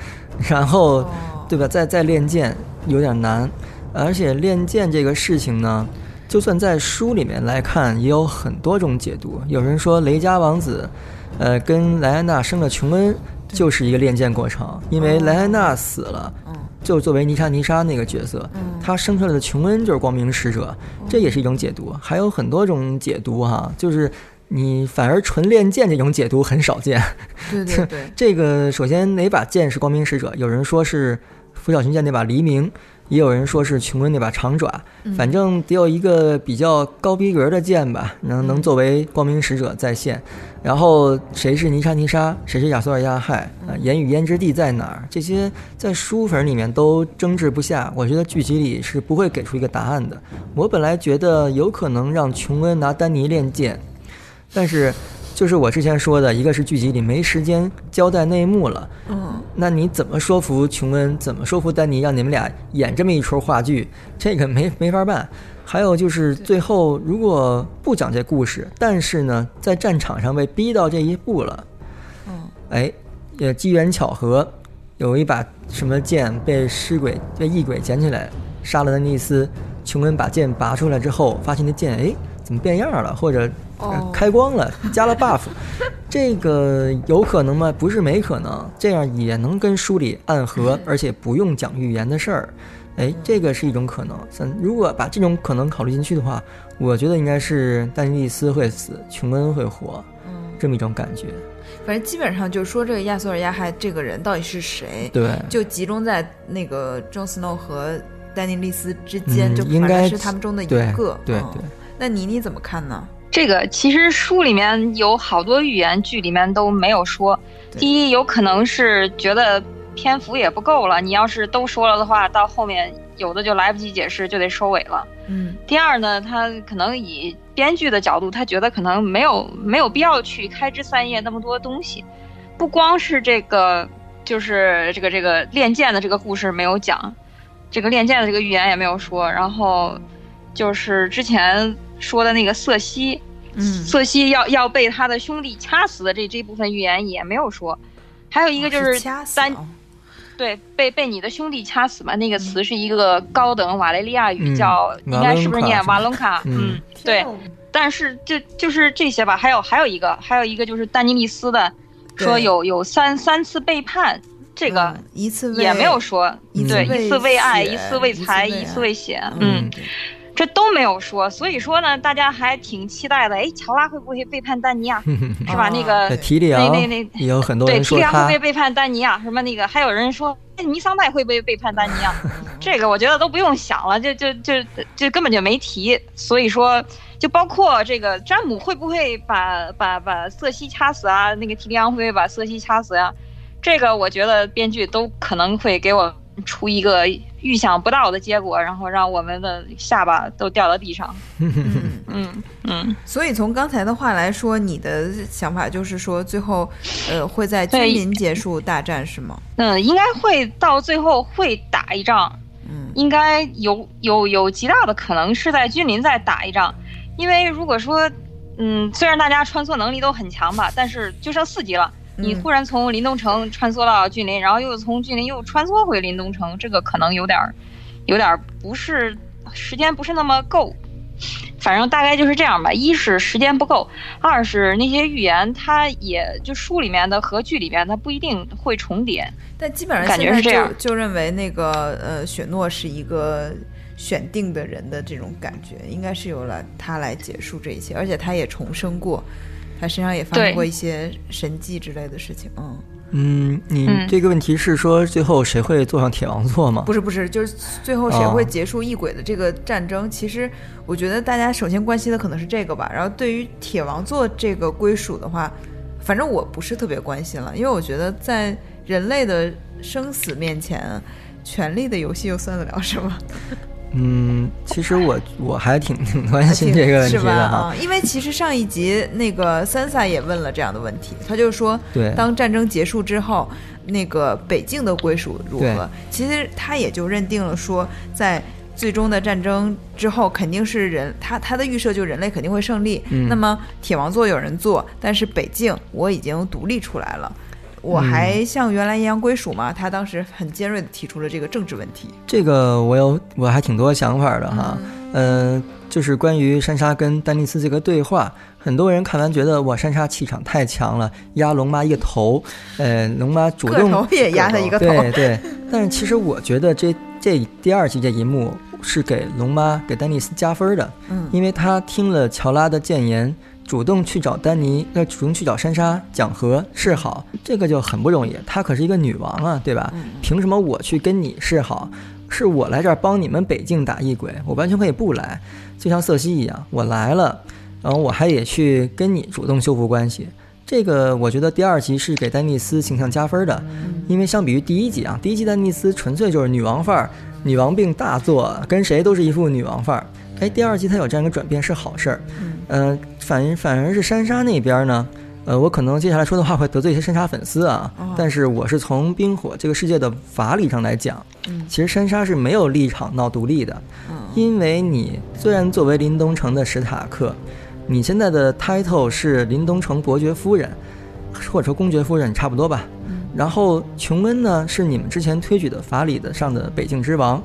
然后哦对吧？再再练剑有点难，而且练剑这个事情呢，就算在书里面来看，也有很多种解读。有人说雷加王子，呃，跟莱安娜生了琼恩，就是一个练剑过程，因为莱安娜死了，嗯就作为妮莎妮莎那个角色，嗯她生出来的琼恩就是光明使者，这也是一种解读。还有很多种解读哈，就是你反而纯练剑这种解读很少见。对对对，[laughs] 这个首先哪把剑是光明使者？有人说是拂晓群剑那把黎明，也有人说是琼恩那把长爪，嗯反正得有一个比较高逼格的剑吧，能能作为光明使者在线。然后谁是尼莎尼莎，谁是亚索尔亚亥啊？言语焉之地在哪儿？这些在书粉里面都争执不下。我觉得剧集里是不会给出一个答案的。我本来觉得有可能让琼恩拿丹尼练剑，但是就是我之前说的，一个是剧集里没时间交代内幕了，嗯那你怎么说服琼恩？怎么说服丹尼，让你们俩演这么一出话剧？这个没没法办。还有就是最后如果不讲这故事，但是呢，在战场上被逼到这一步了，嗯哎，也机缘巧合，有一把什么剑被尸鬼、被异鬼捡起来，杀了丹尼斯。琼恩把剑拔出来之后，发现那剑哎怎么变样了，或者、开光了，加了 buff。这个有可能吗？不是没可能，这样也能跟书里暗合，而且不用讲预言的事儿。哎，这个是一种可能。三如果把这种可能考虑进去的话，我觉得应该是丹尼利斯会死，琼恩会活，嗯，这么一种感觉。反正基本上就是说这个亚索尔亚亥这个人到底是谁，对，就集中在那个 Jon Snow 和丹尼利斯之间，嗯就应该是他们中的一对个。嗯对对，那倪妮怎么看呢？这个其实书里面有好多预言，剧里面都没有说。第一，有可能是觉得篇幅也不够了，你要是都说了的话，到后面有的就来不及解释，就得收尾了。嗯第二呢，他可能以编剧的角度，他觉得可能没有没有必要去开枝散叶那么多东西，不光是这个，就是这个这个练剑的这个故事没有讲，这个练剑的这个预言也没有说，然后就是之前说的那个瑟西，嗯瑟西要要被他的兄弟掐死的这这部分预言也没有说，还有一个就哦是是单掐死啊对，被被你的兄弟掐死嘛？那个词是一个高等瓦雷利亚语，嗯叫应该是不是念瓦瓦隆卡？嗯嗯，对。但是就就是这些吧，还有还有一个，还有一个就是丹尼利斯的，说有有三三次背叛，这个嗯一次也没有说，对，一次为一次为爱，一次为财，一一次为爱次为血，嗯嗯，这都没有说，所以说呢，大家还挺期待的。哎，乔拉会不会背叛丹尼亚？[laughs] 是吧？哦那个在提里昂那那也有很多对，提里昂会人说他不会背叛丹尼亚？什么那个，还有人说，哎，尼桑代会不会背叛丹尼亚？[laughs] 这个我觉得都不用想了，就就就就根本就没提。所以说，就包括这个詹姆会不会把把把瑟西掐死啊？那个提利昂会不会把瑟西掐死呀、这个我觉得编剧都可能会给我出一个预想不到的结果，然后让我们的下巴都掉到地上。[laughs] 嗯。嗯嗯，所以从刚才的话来说，你的想法就是说，最后，呃，会在君对临结束大战是吗？嗯，应该会到最后会打一仗。嗯应该有有有极大的可能是在军临再打一仗，因为如果说，嗯，虽然大家穿梭能力都很强吧，但是就剩四级了，你嗯忽然从林东城穿梭到峻林，然后又从峻林又穿梭回林东城，这个可能有点儿，有点儿不是时间不是那么够。反正大概就是这样吧。一是时间不够，二是那些预言，它也就书里面的和剧里面，它不一定会重叠。但基本上感觉是这样就就认为那个呃，雪诺是一个选定的人的这种感觉，应该是由了他来结束这一切，而且他也重生过，他身上也发生过一些神迹之类的事情。嗯，嗯，你嗯这个问题是说最后谁会坐上铁王座吗？不是不是，就是最后谁哦会结束异鬼的这个战争？其实我觉得大家首先关心的可能是这个吧。然后对于铁王座这个归属的话，反正我不是特别关心了，因为我觉得在人类的生死面前，权力的游戏又算得了什么？嗯，其实我我还挺 [laughs] 挺关心这个问题是吧？的哈。啊，因为其实上一集那个三萨也问了这样的问题，他就说，对当战争结束之后，那个北境的归属如何？其实他也就认定了说，在最终的战争之后，肯定是人，他他的预设就人类肯定会胜利。嗯那么铁王座有人做，但是北境我已经独立出来了。我嗯还像原来一样归属吗？他当时很尖锐的提出了这个政治问题。这个我有我还挺多想法的哈。嗯、就是关于珊莎跟丹尼斯这个对话，很多人看完觉得哇，珊莎气场太强了，压龙妈一个头，呃，龙妈主动也压他一个头。对对，但是其实我觉得这这第二集这一幕是给龙妈给丹尼斯加分的，嗯因为他听了乔拉的谏言，主动去找丹尼，呃，主动去找珊莎讲和示好，这个就很不容易。她可是一个女王啊，对吧？嗯凭什么我去跟你示好？是我来这儿帮你们北境打异鬼，我完全可以不来，就像瑟西一样，我来了，然后我还得去跟你主动修复关系。这个我觉得第二集是给丹尼斯形象加分的，因为相比于第一集啊，第一集丹尼斯纯粹就是女王范儿，女王病大作，跟谁都是一副女王范儿。哎，第二集他有这样一个转变是好事儿，嗯、反反而是珊莎那边呢，呃，我可能接下来说的话会得罪一些珊莎粉丝啊，但是我是从冰火这个世界的法理上来讲，嗯其实珊莎是没有立场闹独立的，因为你虽然作为林东城的史塔克，你现在的 title 是林东城伯爵夫人，或者说公爵夫人差不多吧。然后琼恩呢是你们之前推举的法理的上的北境之王。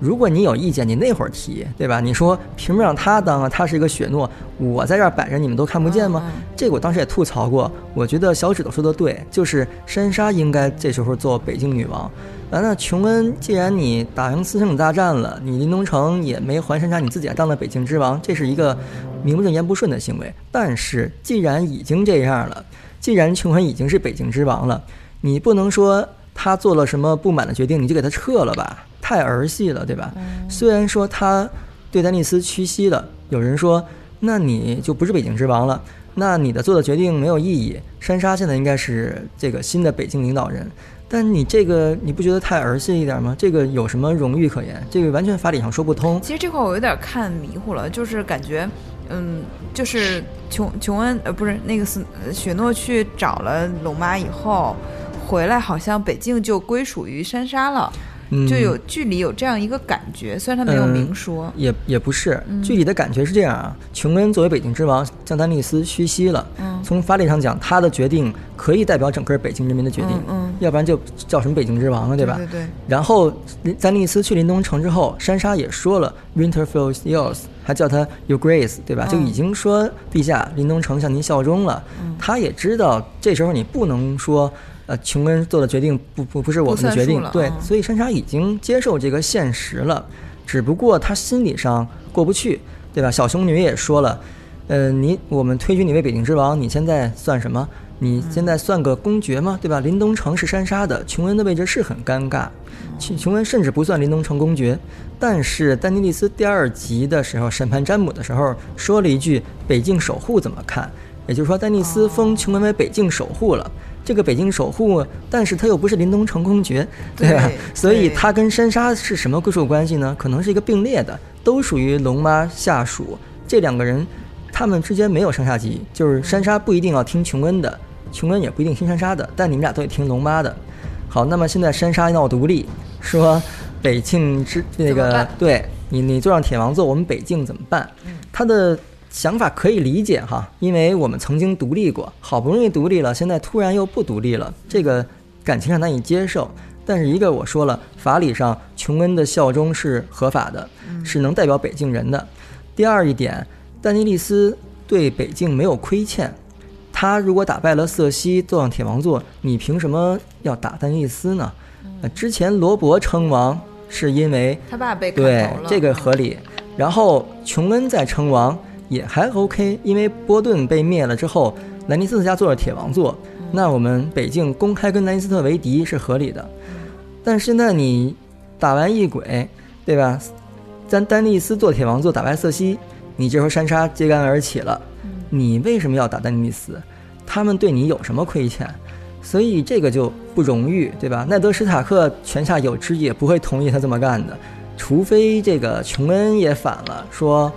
如果你有意见，你那会儿提，对吧？你说凭什么让他当啊？他是一个雪诺，我在这儿摆着，你们都看不见吗？这个我当时也吐槽过。我觉得小指头说的对，就是珊莎应该这时候做北境女王。完了琼恩，既然你打赢四圣大战了，你林东城也没还珊莎，你自己还当了北境之王，这是一个名不正言不顺的行为。但是既然已经这样了，既然琼恩已经是北境之王了，你不能说他做了什么不满的决定，你就给他撤了吧，太儿戏了，对吧？虽然说他对丹尼斯屈膝了，有人说，那你就不是北京之王了，那你的做的决定没有意义。珊莎现在应该是这个新的北京领导人，但你这个你不觉得太儿戏一点吗？这个有什么荣誉可言？这个完全法理上说不通。其实这块我有点看迷糊了，就是感觉，嗯，就是琼琼恩呃不是那个斯呃雪诺去找了龙妈以后，回来好像北境就归属于珊莎了，嗯，就有剧里有这样一个感觉，虽然他没有嗯明说，也也不是，嗯具体的感觉是这样啊。琼恩作为北京之王，向丹尼斯屈膝了。嗯从法理上讲，他的决定可以代表整个北京人民的决定，嗯嗯要不然就叫什么北京之王了，对吧？对对，然后丹尼斯去林东城之后，珊莎也说了 “Winterfell is yours”，还叫他 “Your Grace”，对吧？嗯就已经说陛下，林东城向您效忠了。嗯他也知道这时候你不能说，呃，琼恩做的决定不不不是我们的决定对，嗯所以珊莎已经接受这个现实了，只不过她心理上过不去，对吧？小熊女也说了，呃，你我们推举你为北境之王，你现在算什么？你现在算个公爵吗？对吧？林东城是珊莎的，琼恩的位置是很尴尬。琼琼恩甚至不算林东城公爵，但是丹尼利斯第二集的时候审判詹姆的时候说了一句“北境守护”怎么看？也就是说，丹尼斯封琼恩为北境守护了。这个北京守护，但是他又不是林东城公爵，对吧对？所以他跟山沙是什么归属关系呢？可能是一个并列的，都属于龙妈下属。这两个人，他们之间没有上下级，就是山沙不一定要听琼恩的，琼恩也不一定听山沙的，但你们俩都得听龙妈的。好，那么现在山沙闹独立，说北境之那个对你你坐上铁王座，我们北境怎么办？他的想法可以理解哈，因为我们曾经独立过，好不容易独立了，现在突然又不独立了，这个感情上难以接受。但是一个我说了，法理上琼恩的效忠是合法的，是能代表北京人的。第二一点，丹尼利斯对北境没有亏欠，他如果打败了瑟西，坐上铁王座，你凭什么要打丹尼利斯呢？呃之前罗伯称王是因为他爸被砍对这个合理。然后琼恩在称王也还 OK，因为波顿被灭了之后，兰尼斯特家做了铁王座，那我们北境公开跟兰尼斯特为敌是合理的。但是现在你打完异鬼，对吧？咱丹尼斯做铁王座打败瑟西，你这时候山沙揭竿而起了，你为什么要打丹尼斯？他们对你有什么亏欠？所以这个就不荣誉，对吧？奈德史塔克泉下有知也不会同意他这么干的，除非这个琼恩也反了，说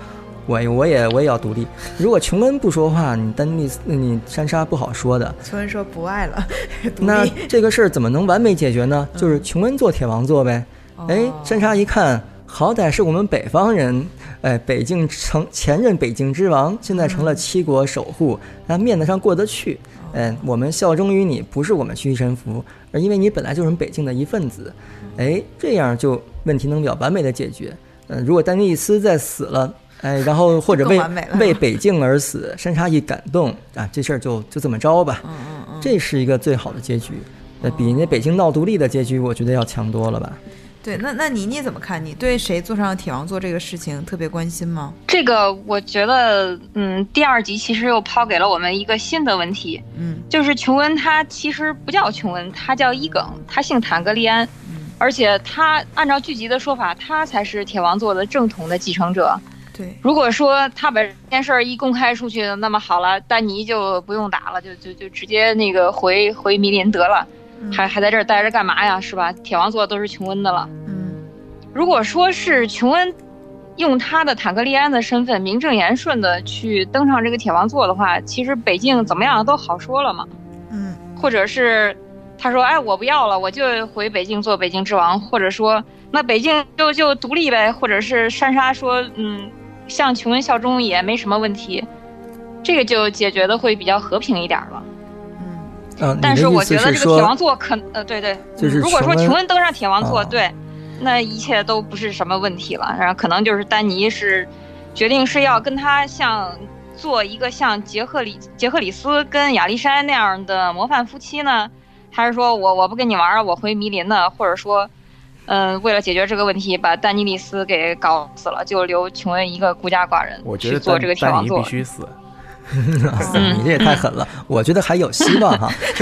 我我也我也要独立。如果琼恩不说话，你丹尼斯你珊莎不好说的。琼恩说不爱了，[laughs] 那。这个事儿怎么能完美解决呢？就是琼恩做铁王座呗。哎，哦珊莎一看，好歹是我们北方人，哎，北境成前任北境之王，现在成了七国守护，那面子上过得去。哎，我们效忠于你，不是我们屈臣服，而因为你本来就是我们北境的一份子。哎，这样就问题能比较完美的解决。嗯、如果丹尼斯再死了，哎，然后或者为为北境而死，山茶一感动啊，这事儿就就这么着吧。嗯嗯嗯，这是一个最好的结局，呃，比那北京闹独立的结局，我觉得要强多了吧？对，那那你你怎么看？你对谁坐上铁王座这个事情特别关心吗？这个我觉得，嗯，第二集其实又抛给了我们一个新的问题，嗯就是琼恩他其实不叫琼恩，他叫伊耿，他姓坦格利安，而且他按照剧集的说法，他才是铁王座的正统的继承者。对，如果说他把这件事儿一公开出去，那么好了，丹尼就不用打了，就就就直接那个回回迷林得了，还还在这儿待着干嘛呀？是吧？铁王座都是琼恩的了。嗯如果说是琼恩用他的坦克利安的身份名正言顺的去登上这个铁王座的话，其实北境怎么样都好说了嘛。嗯或者是他说，哎，我不要了，我就回北京做北京之王，或者说那北京就就独立呗，或者是珊莎说，嗯，向琼恩效忠也没什么问题，这个就解决的会比较和平一点了。嗯嗯、但是我觉得这个铁王座可呃，对对，就是嗯如果说琼恩登上铁王座，啊对，那一切都不是什么问题了。然后可能就是丹尼是决定是要跟他像做一个像杰克里杰克里斯跟亚历山那样的模范夫妻呢，还是说我我不跟你玩了，我回迷林呢？或者说，嗯、为了解决这个问题，把丹尼利斯给搞死了，就留琼恩一个孤家寡人我觉得去做这个铁王座丹尼必。须死。[laughs] 嗯你这也太狠了，我觉得还有希望哈，[laughs]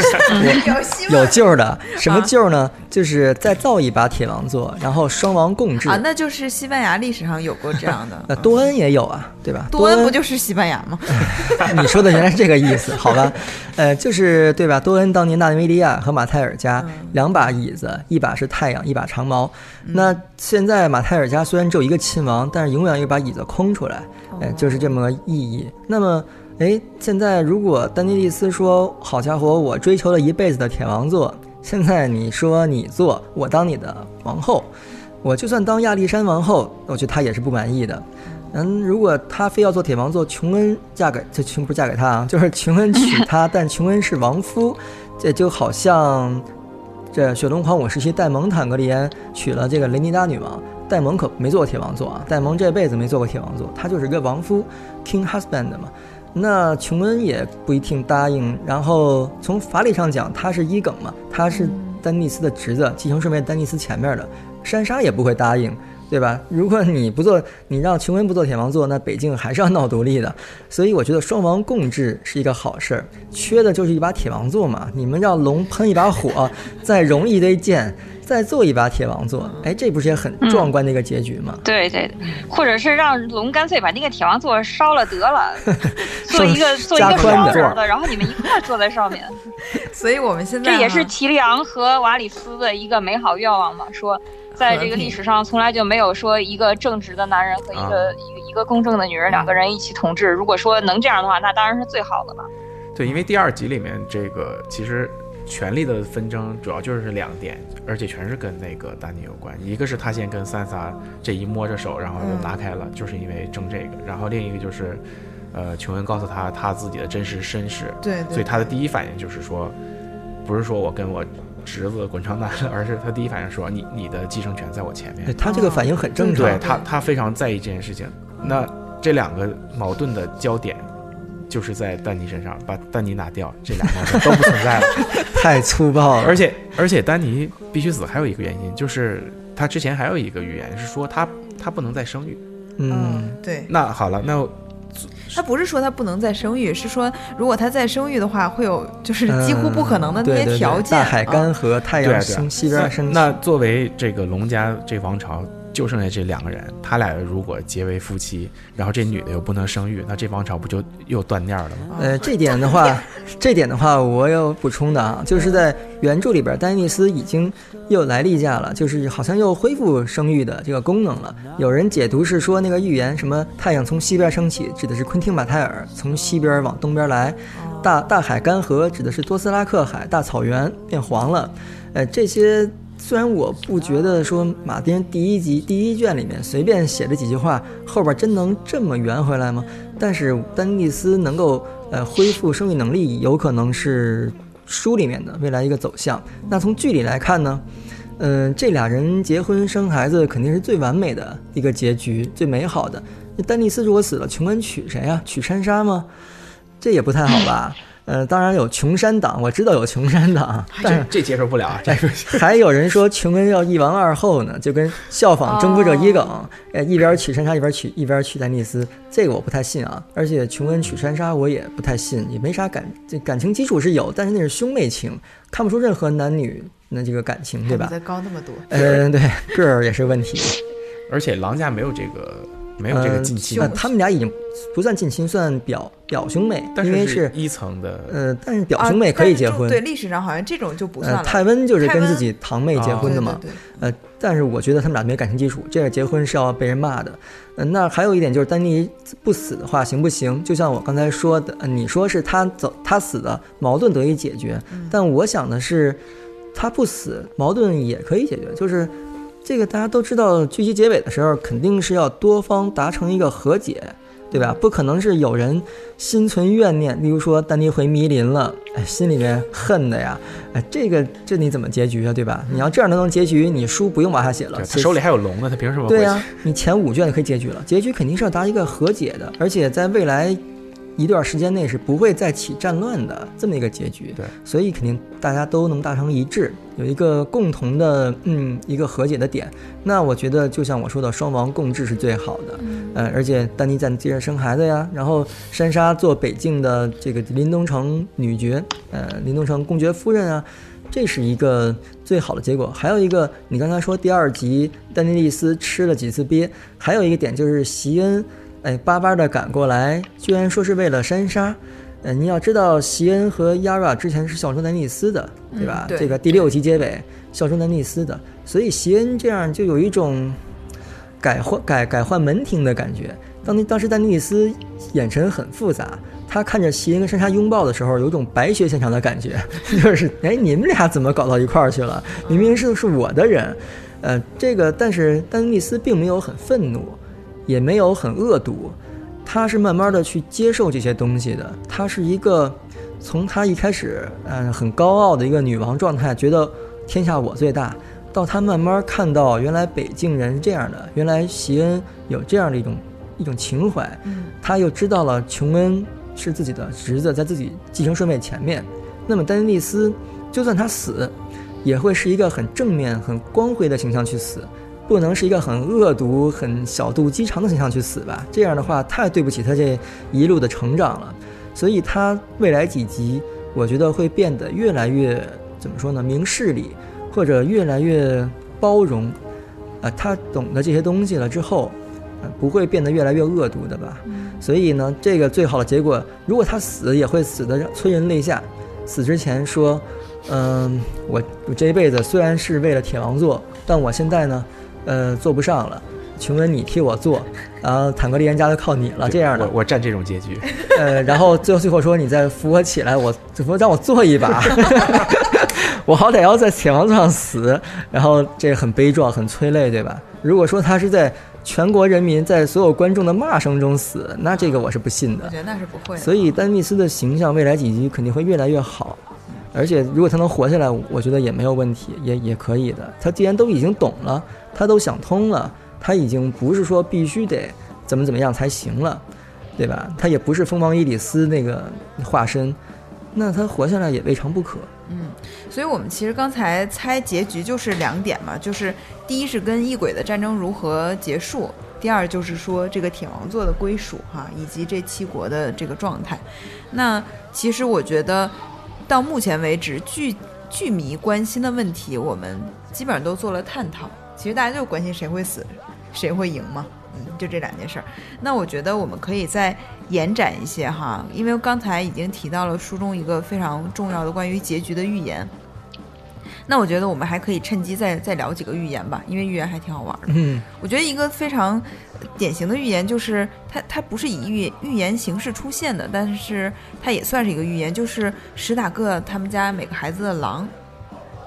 有希望有救的。什么啊救呢？就是再造一把铁王座，然后双王共治。啊，那就是西班牙历史上有过这样的。那多恩也有啊，对吧？多恩不就是西班牙吗？[laughs] 你说的原来是这个意思，好吧？呃，就是对吧？多恩当年纳维利亚和马泰尔家嗯两把椅子，一把是太阳，一把长矛。那现在马泰尔家虽然只有一个亲王，但是永远有一把椅子空出来，哎，就是这么个意义。那么，哎，现在如果丹尼利斯说：“好家伙，我追求了一辈子的铁王座，现在你说你做，我当你的王后，我就算当亚历山王后，我觉得他也是不满意的。”嗯，如果他非要做铁王座，琼恩嫁给这琼不是嫁给他啊，就是琼恩娶她，[laughs] 但琼恩是亡夫，这就好像这雪龙狂舞时期戴蒙坦格利安娶了这个雷尼达女王，戴蒙可没做过铁王座啊，戴蒙这辈子没做过铁王座，他就是一个王夫，king husband 嘛。那琼恩也不一定答应。然后从法理上讲，他是伊耿嘛，他是丹尼斯的侄子，继承顺位丹尼斯前面的，珊莎也不会答应。对吧？如果你不做，你让琼恩不做铁王座，那北境还是要闹独立的。所以我觉得双王共治是一个好事儿，缺的就是一把铁王座嘛。你们让龙喷一把火，再融一堆剑，再做一把铁王座，哎，这不是也很壮观的一个结局吗？对对，对或者是让龙干脆把那个铁王座烧了得了，[laughs] 做一个做一个加宽的双人的，然后你们一块儿坐在上面。所以我们现在这也是哈提里昂和瓦里斯的一个美好愿望嘛，说在这个历史上从来就没有说一个正直的男人和一个、啊一个一个公正的女人两个人一起统治。如果说能这样的话，那当然是最好的了。对，因为第二集里面这个其实权力的纷争主要就是两点，而且全是跟那个丹尼有关。一个是他先跟三萨这一摸着手，然后就拿开了，就是因为争这个。然后另一个就是，呃，琼恩告诉他他自己的真实身世，对对，所以他的第一反应就是说，不是说我跟我侄子滚床单了，而是他第一反应说你你的继承权在我前面。他这个反应很正常。对他，他非常在意这件事情。那这两个矛盾的焦点，就是在丹尼身上，把丹尼拿掉，这俩都不存在了。[laughs] 太粗暴了。而且而且，丹尼必须死，还有一个原因就是他之前还有一个预言是说他他不能再生育。嗯，对，那好了，那他不是说他不能再生育，是说如果他再生育的话，会有就是几乎不可能的那些嗯对对对条件。大海干啊涸，太阳西边升起。那作为这个龙家这王朝，就剩下这两个人，他俩如果结为夫妻，然后这女的又不能生育，那这王朝不就又断念了吗？呃，这点的话，[laughs] 这点的话，我有补充的啊，就是在原著里边，丹尼斯已经又来例假了，就是好像又恢复生育的这个功能了。有人解读是说，那个预言什么太阳从西边升起，指的是昆汀马泰尔从西边往东边来；大大海干涸，指的是多斯拉克海，大草原变黄了。呃，这些虽然我不觉得说马丁第一集第一卷里面随便写了几句话，后边真能这么圆回来吗？但是丹尼斯能够呃恢复生育能力，有可能是书里面的未来一个走向。那从剧里来看呢，嗯、这俩人结婚生孩子肯定是最完美的一个结局，最美好的。那丹尼斯如果死了，琼恩娶谁呀、娶珊莎吗？这也不太好吧。呃，当然有琼山党，我知道有琼山党，但是这这接受不了啊！这个 [laughs] 还有人说琼恩要一王二后呢，就跟效仿征服者伊耿，呃，一边娶山莎一边娶一边娶丹尼斯，这个我不太信啊。而且琼恩娶山莎我也不太信，也没啥感，这感情基础是有，但是那是兄妹情，看不出任何男女那这个感情，对吧？再高那么多，嗯、对，个儿也是问题。[laughs] 而且狼家没有这个没有这个近亲呃，，他们俩已经不算近亲，算表表兄妹，但因为是一层的，呃，但是表啊兄妹可以结婚。对，历史上好像这种就不算。泰温就是跟自己堂妹结婚的嘛。对对对呃，但是我觉得他们俩没感情基础，这个结婚是要被人骂的。呃，那还有一点就是丹尼不死的话行不行？就像我刚才说的，呃、你说是他走他死的矛盾得以解决，但我想的是他不死矛盾也可以解决，就是。这个大家都知道，剧集结尾的时候肯定是要多方达成一个和解，对吧？不可能是有人心存怨念，例如说丹尼回迷林了，哎，心里面恨的呀，哎，这个这你怎么结局啊，对吧？你要这样都能结局，你书不用往下写了，他手里还有龙呢，他凭什么？对呀、你前五卷就可以结局了，结局肯定是要达一个和解的，而且在未来一段时间内是不会再起战乱的这么一个结局。对，所以肯定大家都能达成一致，有一个共同的嗯一个和解的点。那我觉得就像我说的，双王共治是最好的。呃，而且丹尼在接着生孩子呀，然后珊莎做北境的这个林东城女爵，呃，林东城公爵夫人啊。这是一个最好的结果。还有一个，你刚才说第二集丹尼利斯吃了几次鳖，还有一个点就是席恩，哎，巴巴的赶过来，居然说是为了珊莎。呃，你要知道，席恩和 Yara 之前是效忠丹尼斯的，对吧？嗯对这个第六集结尾效忠丹尼斯的，所以席恩这样就有一种改换改改换门庭的感觉。当那当时丹尼斯眼神很复杂，他看着席恩跟珊莎拥抱的时候，有种白雪现场的感觉，[laughs] 就是哎，你们俩怎么搞到一块儿去了？明明是是我的人，呃，这个但是丹尼斯并没有很愤怒，也没有很恶毒，他是慢慢的去接受这些东西的。他是一个从他一开始嗯、呃很高傲的一个女王状态，觉得天下我最大，到他慢慢看到原来北境人是这样的，原来席恩有这样的一种一种情怀，嗯他又知道了琼恩是自己的侄子，在自己继承顺位前面。那么丹尼利斯，就算他死，也会是一个很正面、很光辉的形象去死，不能是一个很恶毒、很小肚鸡肠的形象去死吧？这样的话太对不起他这一路的成长了。所以他未来几集，我觉得会变得越来越怎么说呢？明事理，或者越来越包容。啊、他懂得这些东西了之后，呃，不会变得越来越恶毒的吧？所以呢，这个最好的结果，如果他死，也会死的催人泪下。死之前说，嗯、我我这一辈子虽然是为了铁王座，但我现在呢，呃，做不上了。琼恩，你替我做，然后坦格利安家就靠你了，这样的我。我占这种结局，[laughs] 呃，然后最后最后说你再扶我起来，我怎么让我坐一把，[laughs] [laughs] 我好歹要在铁王座上死，然后这个很悲壮，很催泪，对吧？如果说他是在全国人民在所有观众的骂声中死，那这个我是不信的我。觉得那是不会的。所以丹尼斯的形象未来几集肯定会越来越好，而且如果他能活下来，我觉得也没有问题，也也可以的。他既然都已经懂了，他都想通了，他已经不是说必须得怎么怎么样才行了，对吧？他也不是蜂王伊里斯那个化身，那他活下来也未尝不可。嗯，所以我们其实刚才猜结局就是两点嘛，就是第一是跟异鬼的战争如何结束，第二就是说这个铁王座的归属哈，以及这七国的这个状态。那其实我觉得到目前为止，剧剧迷关心的问题，我们基本上都做了探讨。其实大家就关心谁会死，谁会赢嘛。嗯，就这两件事儿。那我觉得我们可以再延展一些哈，因为刚才已经提到了书中一个非常重要的关于结局的预言。那我觉得我们还可以趁机再再聊几个预言吧，因为预言还挺好玩的。嗯我觉得一个非常典型的预言就是它它不是以预预言形式出现的，但是它也算是一个预言，就是史塔克他们家每个孩子的狼。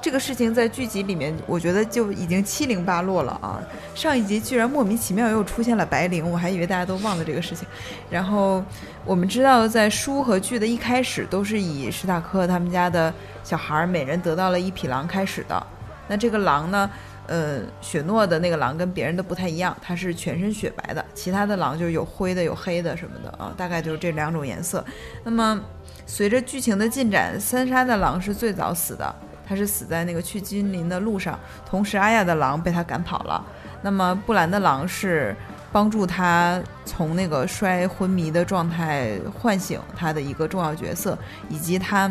这个事情在剧集里面，我觉得就已经七零八落了啊！上一集居然莫名其妙又出现了白灵，我还以为大家都忘了这个事情。然后我们知道，在书和剧的一开始都是以史塔克他们家的小孩每人得到了一匹狼开始的。那这个狼呢，呃，雪诺的那个狼跟别人的不太一样，它是全身雪白的，其他的狼就是有灰的、有黑的什么的啊，大概就是这两种颜色。那么随着剧情的进展，三杀的狼是最早死的，他是死在那个去金陵的路上，同时阿亚的狼被他赶跑了。那么布兰的狼是帮助他从那个摔昏迷的状态唤醒他的一个重要角色，以及他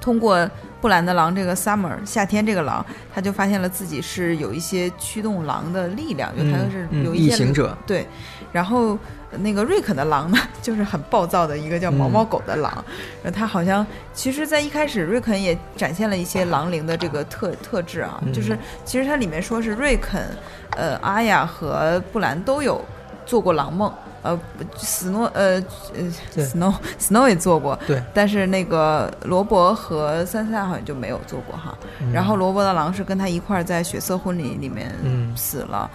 通过布兰的狼这个 summer 夏天这个狼，他就发现了自己是有一些驱动狼的力量，就他是有一些行者，对，然后那个瑞肯的狼呢，[laughs] 就是很暴躁的一个叫毛毛狗的狼，然后他好像其实，在一开始瑞肯也展现了一些狼灵的这个特特质啊，嗯就是其实它里面说是瑞肯、呃阿雅和布兰都有做过狼梦。呃，斯诺，呃，呃对，Snow Snow 也做过，对，但是那个罗伯和三三好像就没有做过哈。嗯然后罗伯的狼是跟他一块儿在血色婚礼里面嗯死了。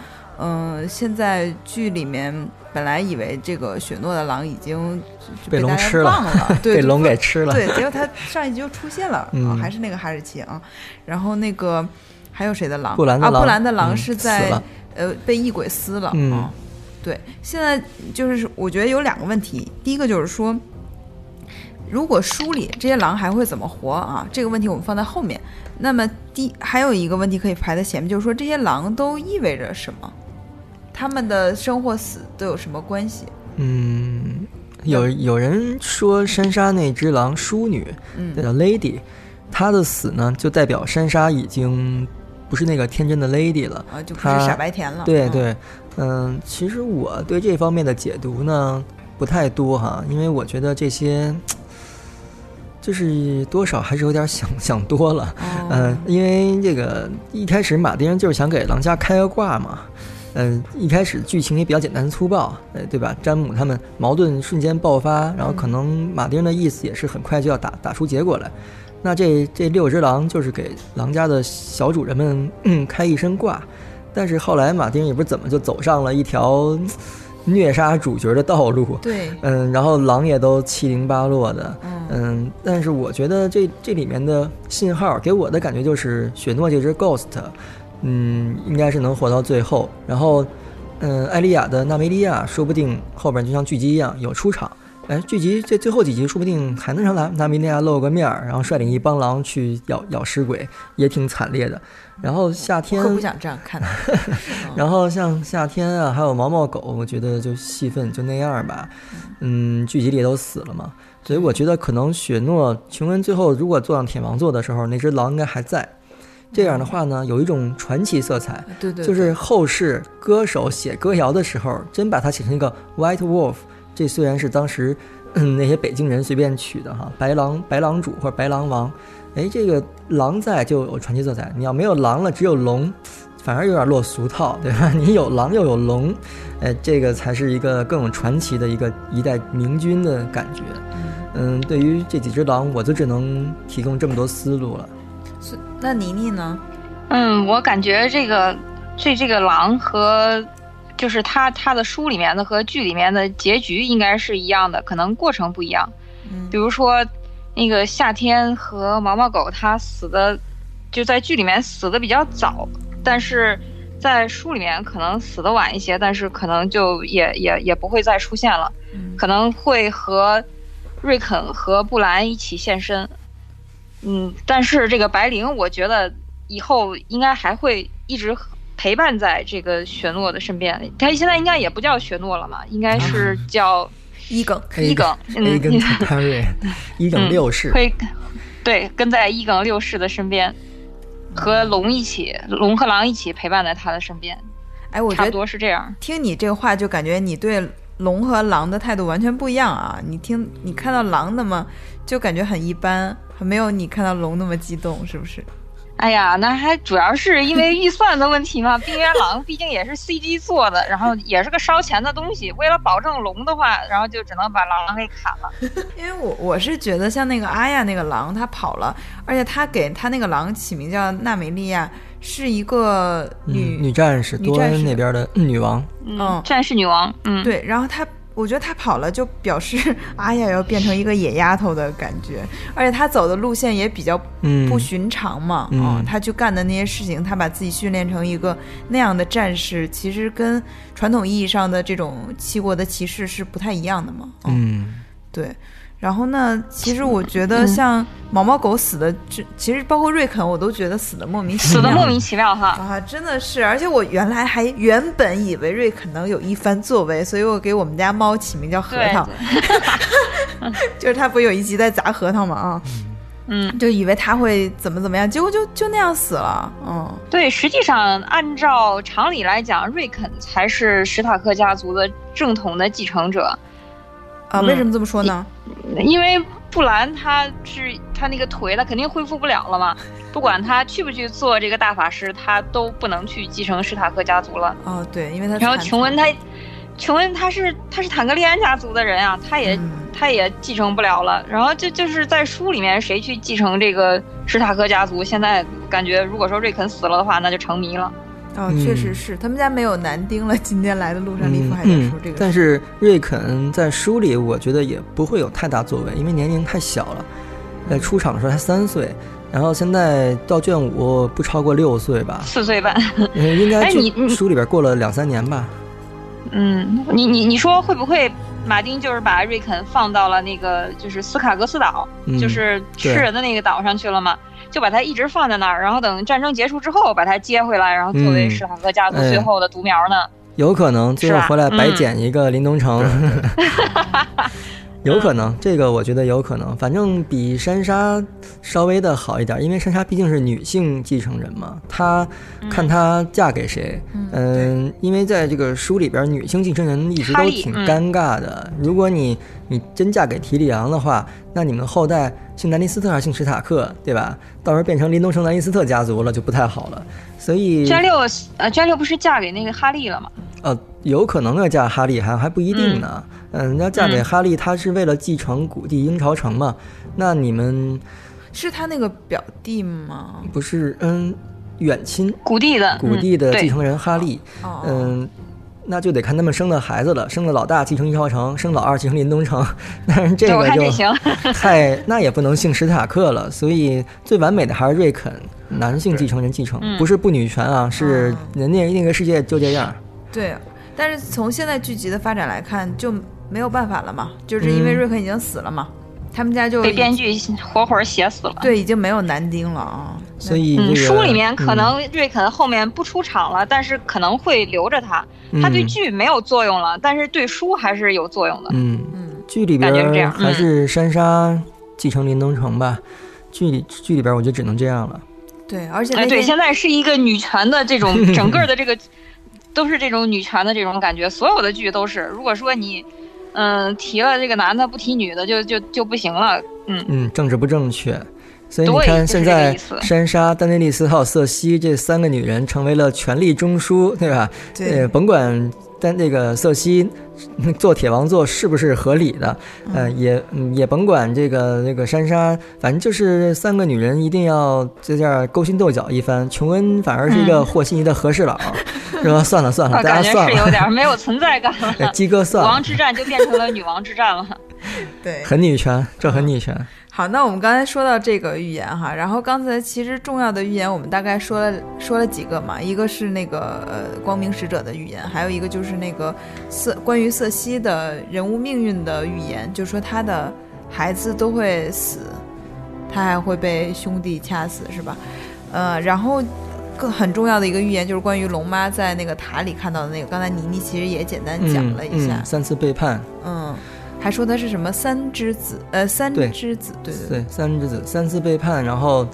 嗯、现在剧里面本来以为这个雪诺的狼已经就被龙吃了忘了，[laughs] 对，被龙给吃了。对，结果他上一集就出现了，啊，嗯还是那个哈士奇啊。然后那个还有谁的狼？啊，布兰的狼布兰的狼是在、了呃被异鬼撕了嗯啊。对，现在就是我觉得有两个问题，第一个就是说，如果书里这些狼还会怎么活啊？这个问题我们放在后面。那么第还有一个问题可以排在前面，就是说这些狼都意味着什么？他们的生或死都有什么关系？嗯，有有人说山莎那只狼淑女，嗯叫 Lady，她的死呢，就代表山莎已经不是那个天真的 Lady 了。啊，就不是傻白甜了。嗯，对对，嗯，其实我对这方面的解读呢不太多哈，因为我觉得这些就是多少还是有点想 [laughs] 想多了。哦嗯，因为这个一开始马丁就是想给狼家开个挂嘛。嗯，一开始剧情也比较简单粗暴，呃，对吧？詹姆他们矛盾瞬间爆发，然后可能马丁的意思也是很快就要打打出结果来。那这这六只狼就是给狼家的小主人们、嗯、开一身挂，但是后来马丁也不知怎么就走上了一条嗯虐杀主角的道路，对，嗯，然后狼也都七零八落的，嗯嗯，但是我觉得这这里面的信号给我的感觉就是雪诺这只 Ghost，嗯，应该是能活到最后。然后，嗯，艾莉亚的纳梅利亚说不定后边就像剧集一样有出场。哎，剧集这最后几集说不定还能让纳纳梅利亚露个面儿，然后率领一帮狼去咬咬尸鬼，也挺惨烈的。然后夏天不想这样看。[laughs] 然后像夏天啊，还有毛毛狗，我觉得就戏份就那样吧。嗯，剧集里都死了嘛，所以我觉得可能雪诺琼恩最后如果坐上铁王座的时候，那只狼应该还在。这样的话呢，有一种传奇色彩，对对，就是后世歌手写歌谣的时候，真把它写成一个 White Wolf。这虽然是当时嗯那些北京人随便取的哈，白狼白狼主或者白狼王，哎，这个狼在就有传奇色彩。你要没有狼了，只有龙，反而有点落俗套，对吧？[laughs] 你有狼又有龙，哎，这个才是一个更有传奇的一个一代明君的感觉。嗯，对于这几只狼，我就只能提供这么多思路了。是那妮妮呢？嗯，我感觉这个这这个狼和就是他他的书里面的和剧里面的结局应该是一样的，可能过程不一样。嗯比如说，那个夏天和毛毛狗它死的就在剧里面死的比较早，但是在书里面可能死的晚一些，但是可能就也也也不会再出现了，嗯可能会和瑞肯和布兰一起现身。嗯，但是这个白灵，我觉得以后应该还会一直陪伴在这个雪诺的身边。他现在应该也不叫雪诺了嘛，应该是叫伊耿，伊耿。嗯 A 跟 [laughs] Targaryen，伊耿六世，会对跟在伊耿六世的身边，和龙一起，龙和狼一起陪伴在他的身边，哎，我差不觉得多是这样。听你这个话，就感觉你对龙和狼的态度完全不一样啊！你听，你看到狼那么就感觉很一般，还没有你看到龙那么激动，是不是？哎呀，那还主要是因为预算的问题嘛。[laughs] 冰原狼毕竟也是 CG 做的，然后也是个烧钱的东西。为了保证龙的话，然后就只能把狼给砍了。[laughs] 因为我我是觉得像那个阿亚那个狼，它跑了，而且他给他那个狼起名叫娜美利亚，是一个女、嗯女战士，多恩那边的女王，嗯嗯，战士女王，嗯，对，然后他，我觉得他跑了就表示 [laughs] 阿雅要变成一个野丫头的感觉，而且他走的路线也比较嗯，不寻常嘛，嗯。他去干的那些事情，他把自己训练成一个那样的战士，其实跟传统意义上的这种七国的骑士是不太一样的嘛，嗯，对。然后呢，其实我觉得像毛毛狗死的，这其实包括瑞肯，我都觉得死的莫名其妙。死的莫名其妙哈。啊，真的是，而且我原来还原本以为瑞肯能有一番作为，所以我给我们家猫起名叫核桃，[laughs] [laughs] 就是它不有一集在砸核桃嘛啊，嗯，就以为他会怎么怎么样，结果就就那样死了，嗯，对，实际上按照常理来讲，瑞肯才是史塔克家族的正统的继承者，啊，嗯为什么这么说呢？因为布兰他是他那个腿，他肯定恢复不了了嘛。不管他去不去做这个大法师，他都不能去继承史塔克家族了。哦，对，因为他然后琼恩他，琼恩他是他是坦格利安家族的人啊，他也、嗯他也继承不了了。然后就就是在书里面谁去继承这个史塔克家族，现在感觉如果说瑞肯死了的话，那就成谜了。哦，嗯确实是，他们家没有男丁了。今天来的路上，利夫嗯还在说这嗯个，但是瑞肯在书里，我觉得也不会有太大作为，因为年龄太小了，在出场的时候才三岁，然后现在到卷五不超过六岁吧，四岁半，嗯应该哎你书里边过了两三年吧。嗯，你你你说会不会马丁就是把瑞肯放到了那个就是斯卡格斯岛，嗯就是吃人的那个岛上去了嘛？就把它一直放在那儿，然后等战争结束之后把它接回来，然后作为嗯史坦克家族哎最后的独苗呢？有可能最后是吧回来白嗯捡一个林东城，[laughs] 有可能，这个我觉得有可能。反正比珊莎稍微的好一点，因为珊莎毕竟是女性继承人嘛，她看她嫁给谁，嗯，因为在这个书里边，女性继承人一直都挺尴尬的。如果你你真嫁给提里昂的话，那你们后代姓南尼斯特还是姓史塔克，对吧？到时候变成林东城南尼斯特家族了，就不太好了。所以詹六呃，娟六不是嫁给那个哈利了吗？呃，有可能要嫁哈利，还还不一定呢。嗯，要嫁给嗯哈利，他是为了继承古地鹰巢城嘛？那你们是他那个表弟吗？不是嗯远亲古地的，古地的继承人哈利？哦，嗯，那就得看他们生的孩子了。生的老大继承鹰巢城，生老二继承林东城。[laughs] 但是这个就 [laughs] 太那也不能姓史塔克了，所以最完美的还是瑞肯，男性继承人继承，嗯不是不女权啊，是哦人家那个世界就这样。[laughs] 对，但是从现在剧集的发展来看，就没有办法了嘛，就是因为嗯瑞肯已经死了嘛，他们家就被编剧活活写死了。对已经没有男丁了啊，嗯，所以这个书里面可嗯能瑞肯后面不出场了，但是可能会留着他。他对嗯剧没有作用了，但是对书还是有作用的。嗯，嗯，剧里边感觉是这样还是珊莎继承林东城吧。剧里剧里边我就只能这样了。对，而且哎，对，现在是一个女权的这种 [laughs] 整个的这个，都是这种女权的这种感觉，所有的剧都是。如果说你，嗯、提了这个男的不提女的，就就就不行了。嗯，嗯，政治不正确。所以你看，现在意思珊莎、丹尼利斯还有瑟西这三个女人成为了权力中枢，对吧？对呃，甭管但那个瑟西嗯做铁王座是不是合理的，呃，也嗯也甭管这个这个珊莎，反正就是三个女人一定要在这儿勾心斗角一番。琼恩反而是一个嗯和稀泥的和事佬，是吧？算了算了，大家算了，是有点没有存在感哎了。鸡哥算了王，之战就变成了女王之战了。对，很女权，这很女权。好，那我们刚才说到这个预言哈，然后刚才其实重要的预言我们大概说了说了几个嘛，一个是那个呃光明使者的预言，还有一个就是那个瑟关于瑟西的人物命运的预言，就是说他的孩子都会死，他还会被兄弟掐死，是吧？呃，然后更很重要的一个预言就是关于龙妈在那个塔里看到的那个，刚才妮妮其实也简单讲了一下。嗯嗯，三次背叛，嗯，还说他是什么三之子，呃，三对之子，对对对，三之子三次背叛，然后，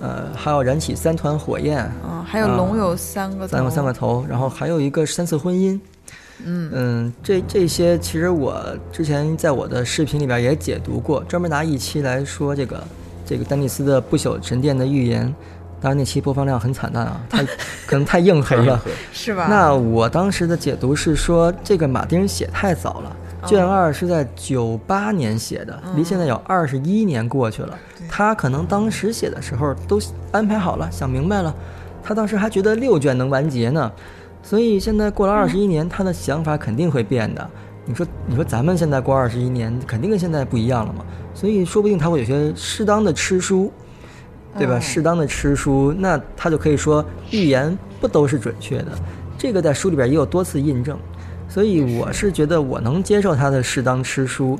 呃，还要燃起三团火焰，嗯，还有龙有三个头，三个三个头，然后还有一个三次婚姻。嗯嗯，这这些其实我之前在我的视频里边也解读过，专门拿一期来说这个这个丹尼斯的不朽神殿的预言。当然那期播放量很惨淡啊，太 [laughs] 可能太硬核了。[laughs] 是吧？那我当时的解读是说，这个马丁写太早了，卷二是在九八年写的，离现在有二十一年过去了。他可能当时写的时候都安排好了，想明白了，他当时还觉得六卷能完结呢，所以现在过了二十一年，他的想法肯定会变的。你说，你说咱们现在过二十一年，肯定跟现在不一样了嘛？所以说不定他会有些适当的吃书，对吧？嗯适当的吃书，那他就可以说预言不都是准确的。这个在书里边也有多次印证，所以我是觉得我能接受他的适当吃书，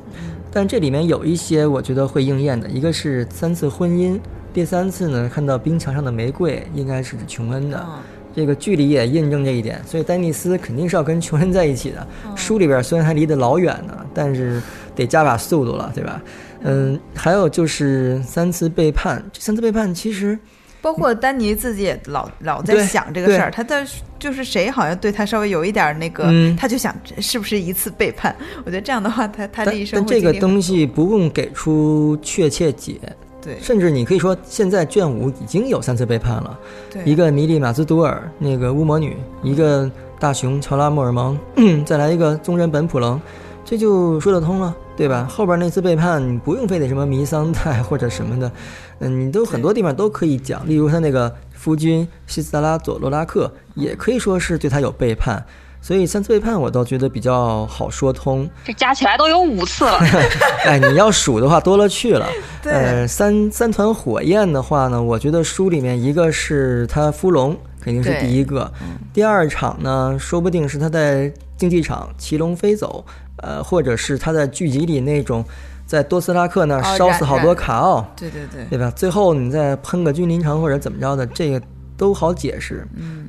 但这里面有一些我觉得会应验的，一个是三次婚姻，第三次呢看到冰墙上的玫瑰，应该是指琼恩的。嗯这个距离也印证这一点，所以丹尼斯肯定是要跟琼恩在一起的。书里边虽然还离得老远呢，但是得加把速度了，对吧？嗯，还有就是三次背叛，这三次背叛其实包括丹尼自己也老老在想这个事儿，他在就是谁好像对他稍微有一点儿那个，嗯他就想是不是一次背叛？我觉得这样的话，他他但这一生但这个东西不用给出确切解，对甚至你可以说现在卷五已经有三次背叛了，对一个米里马兹多尔那个巫魔女，一个大熊乔拉莫尔蒙，[clears throat] 再来一个宗人本普棱，这就说得通了，对吧？后边那次背叛你不用非得什么弥桑代或者什么的，嗯，你都很多地方都可以讲，例如他那个夫君西斯达拉佐罗拉克也可以说是对他有背叛。所以三次背叛我倒觉得比较好说通，这加起来都有五次了。[laughs] 哎，你要数的话多了去了。[laughs] 对呃，三三团火焰的话呢，我觉得书里面一个是他伏龙，肯定是第一个。第二场呢，说不定是他在竞技场骑龙飞走，呃，或者是他在剧集里那种在多斯拉克那烧死好多卡奥，对对对，对吧？最后你再喷个君临城或者怎么着的，这个都好解释。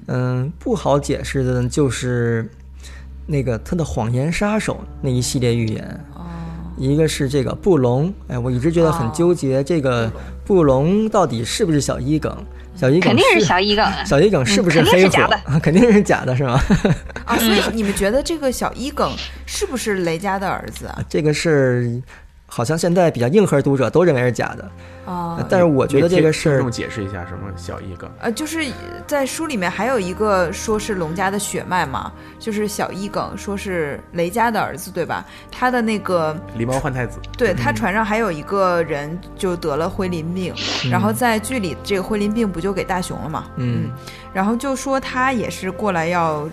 嗯不好解释的就是那个他的谎言杀手那一系列预言。哦，一个是这个布隆，哎，我一直觉得很纠结，这个布隆到底是不是小一梗？小一梗肯定是是小一梗，小一梗是不是黑火？肯定是假的，是吗？啊，所以你们觉得这个小一梗是不是雷佳的儿子啊？这个是好像现在比较硬核读者都认为是假的，啊，但是我觉得这个事儿听众解释一下什么小一梗。呃，就是在书里面还有一个说是龙家的血脉嘛，就是小一梗说是雷家的儿子，对吧？他的那个狸猫换太子，对他船上还有一个人就得了灰鳞病，然后在剧里这个灰鳞病不就给大雄了嘛？嗯，然后就说他也是过来要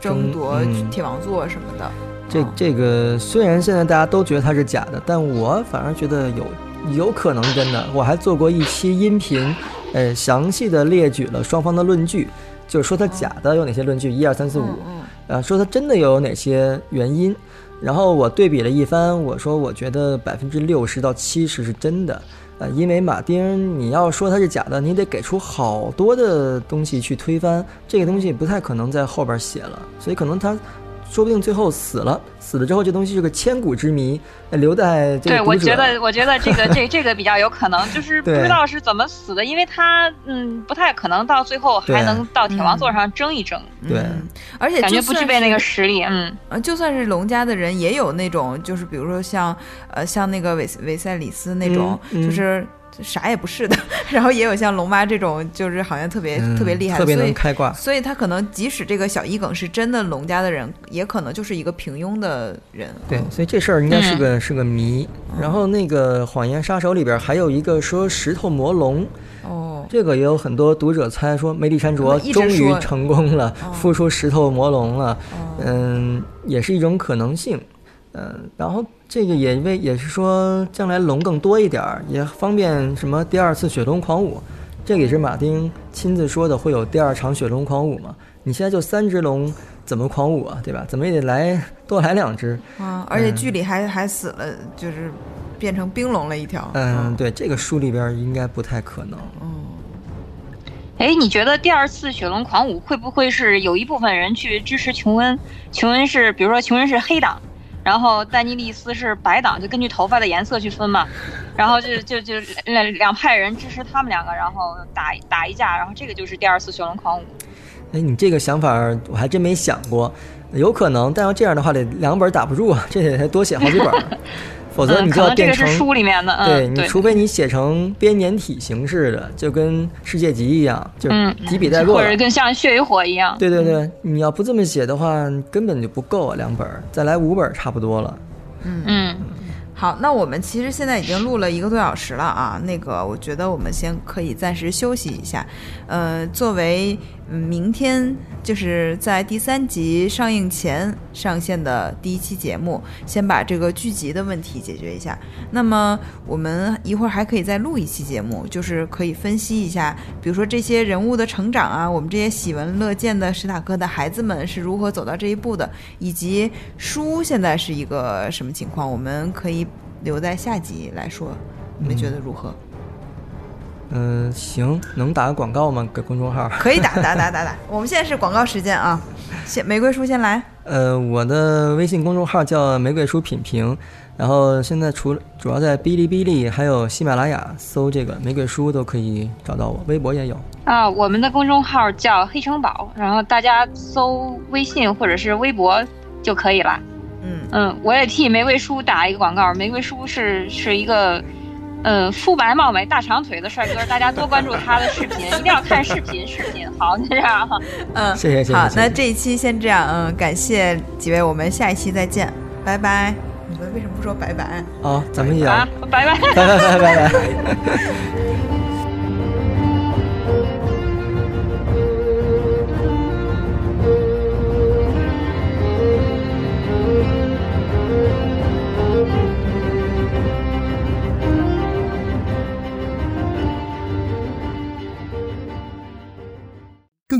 争夺铁王座什么的。这这个虽然现在大家都觉得它是假的，但我反而觉得有有可能真的。我还做过一期音频，呃，详细的列举了双方的论据，就是说它假的有哪些论据，一二三四五，嗯呃，说它真的又有哪些原因。然后我对比了一番，我说我觉得百分之六十到七十是真的，呃，因为马丁你要说它是假的，你得给出好多的东西去推翻，这个东西不太可能在后边写了，所以可能他说不定最后死了，死了之后这东西是个千古之谜，呃留在这个对，我觉得，我觉得这个这这个比较有可能，就是 [laughs] 不知道是怎么死的，因为他嗯不太可能到最后还能到铁王座上争一争，对。嗯而且感觉不具备那个实力，嗯，呃，就算是龙家的人，也有那种，就是比如说像，呃，像那个韦韦塞里斯那种，嗯嗯。就是啥也不是的，[laughs] 然后也有像龙妈这种，就是好像特别、嗯特别厉害的，特别能开挂。所以他可能即使这个小一梗是真的龙家的人，也可能就是一个平庸的人。对，所以这事儿应该是嗯个、是个谜。然后那个谎言杀手里边还有一个说石头魔龙，哦，这个也有很多读者猜说梅里山卓终于成功了，哦孵出石头魔龙了，哦嗯，也是一种可能性。嗯，然后这个也为也是说将来龙更多一点儿，也方便什么第二次雪龙狂舞，这个也是马丁亲自说的，会有第二场雪龙狂舞嘛？你现在就三只龙，怎么狂舞啊？对吧？怎么也得来多来两只。啊，而且剧里还还死了，就是变成冰龙了一条。嗯，对，这个书里边应该不太可能。嗯哎，你觉得第二次雪龙狂舞会不会是有一部分人去支持琼恩？琼恩是比如说琼恩是黑党，然后丹尼利斯是白党，就根据头发的颜色去分嘛。然后就就就两两派人支持他们两个，然后打打一架，然后这个就是第二次雪龙狂舞。哎，你这个想法我还真没想过，有可能，但要这样的话得两本打不住啊，这得多写好几本。[laughs] 否则你就要变成书里面的，对你除非你写成编年体形式的，就跟世界级一样，就几笔带过，或者更像血与火一样。对对对，你要不这么写的话，根本就不够啊，两本再来五本差不多了。嗯嗯。好，那我们其实现在已经录了一个多小时了啊。那个，我觉得我们先可以暂时休息一下。呃，作为明天就是在第三集上映前上线的第一期节目，先把这个剧集的问题解决一下。那么我们一会儿还可以再录一期节目，就是可以分析一下，比如说这些人物的成长啊，我们这些喜闻乐见的史塔克的孩子们是如何走到这一步的，以及书现在是一个什么情况，我们可以。留在下集来说，你们觉得如何？行，能打个广告吗？给公众号 [laughs] 可以打打打打打。[laughs] 我们现在是广告时间啊，先玫瑰叔先来。呃，我的微信公众号叫玫瑰叔品评，然后现在除主要在哔哩哔哩还有喜马拉雅搜这个玫瑰叔都可以找到我，微博也有。啊，我们的公众号叫黑城堡，然后大家搜微信或者是微博就可以了。嗯嗯，我也替玫瑰叔打一个广告。玫瑰叔是是一个，呃，肤白貌美、大长腿的帅哥，大家多关注他的视频，[laughs] 一定要看视频，视频好，就这样哈。嗯，谢谢谢谢。好，那这一期先这样，嗯，感谢几位，我们下一期再见，拜拜。你们为什么不说拜拜？哦，咱们也啊，[laughs] 拜拜拜拜拜拜拜。[laughs]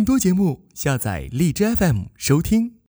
多节目，下载荔枝 FM 收听。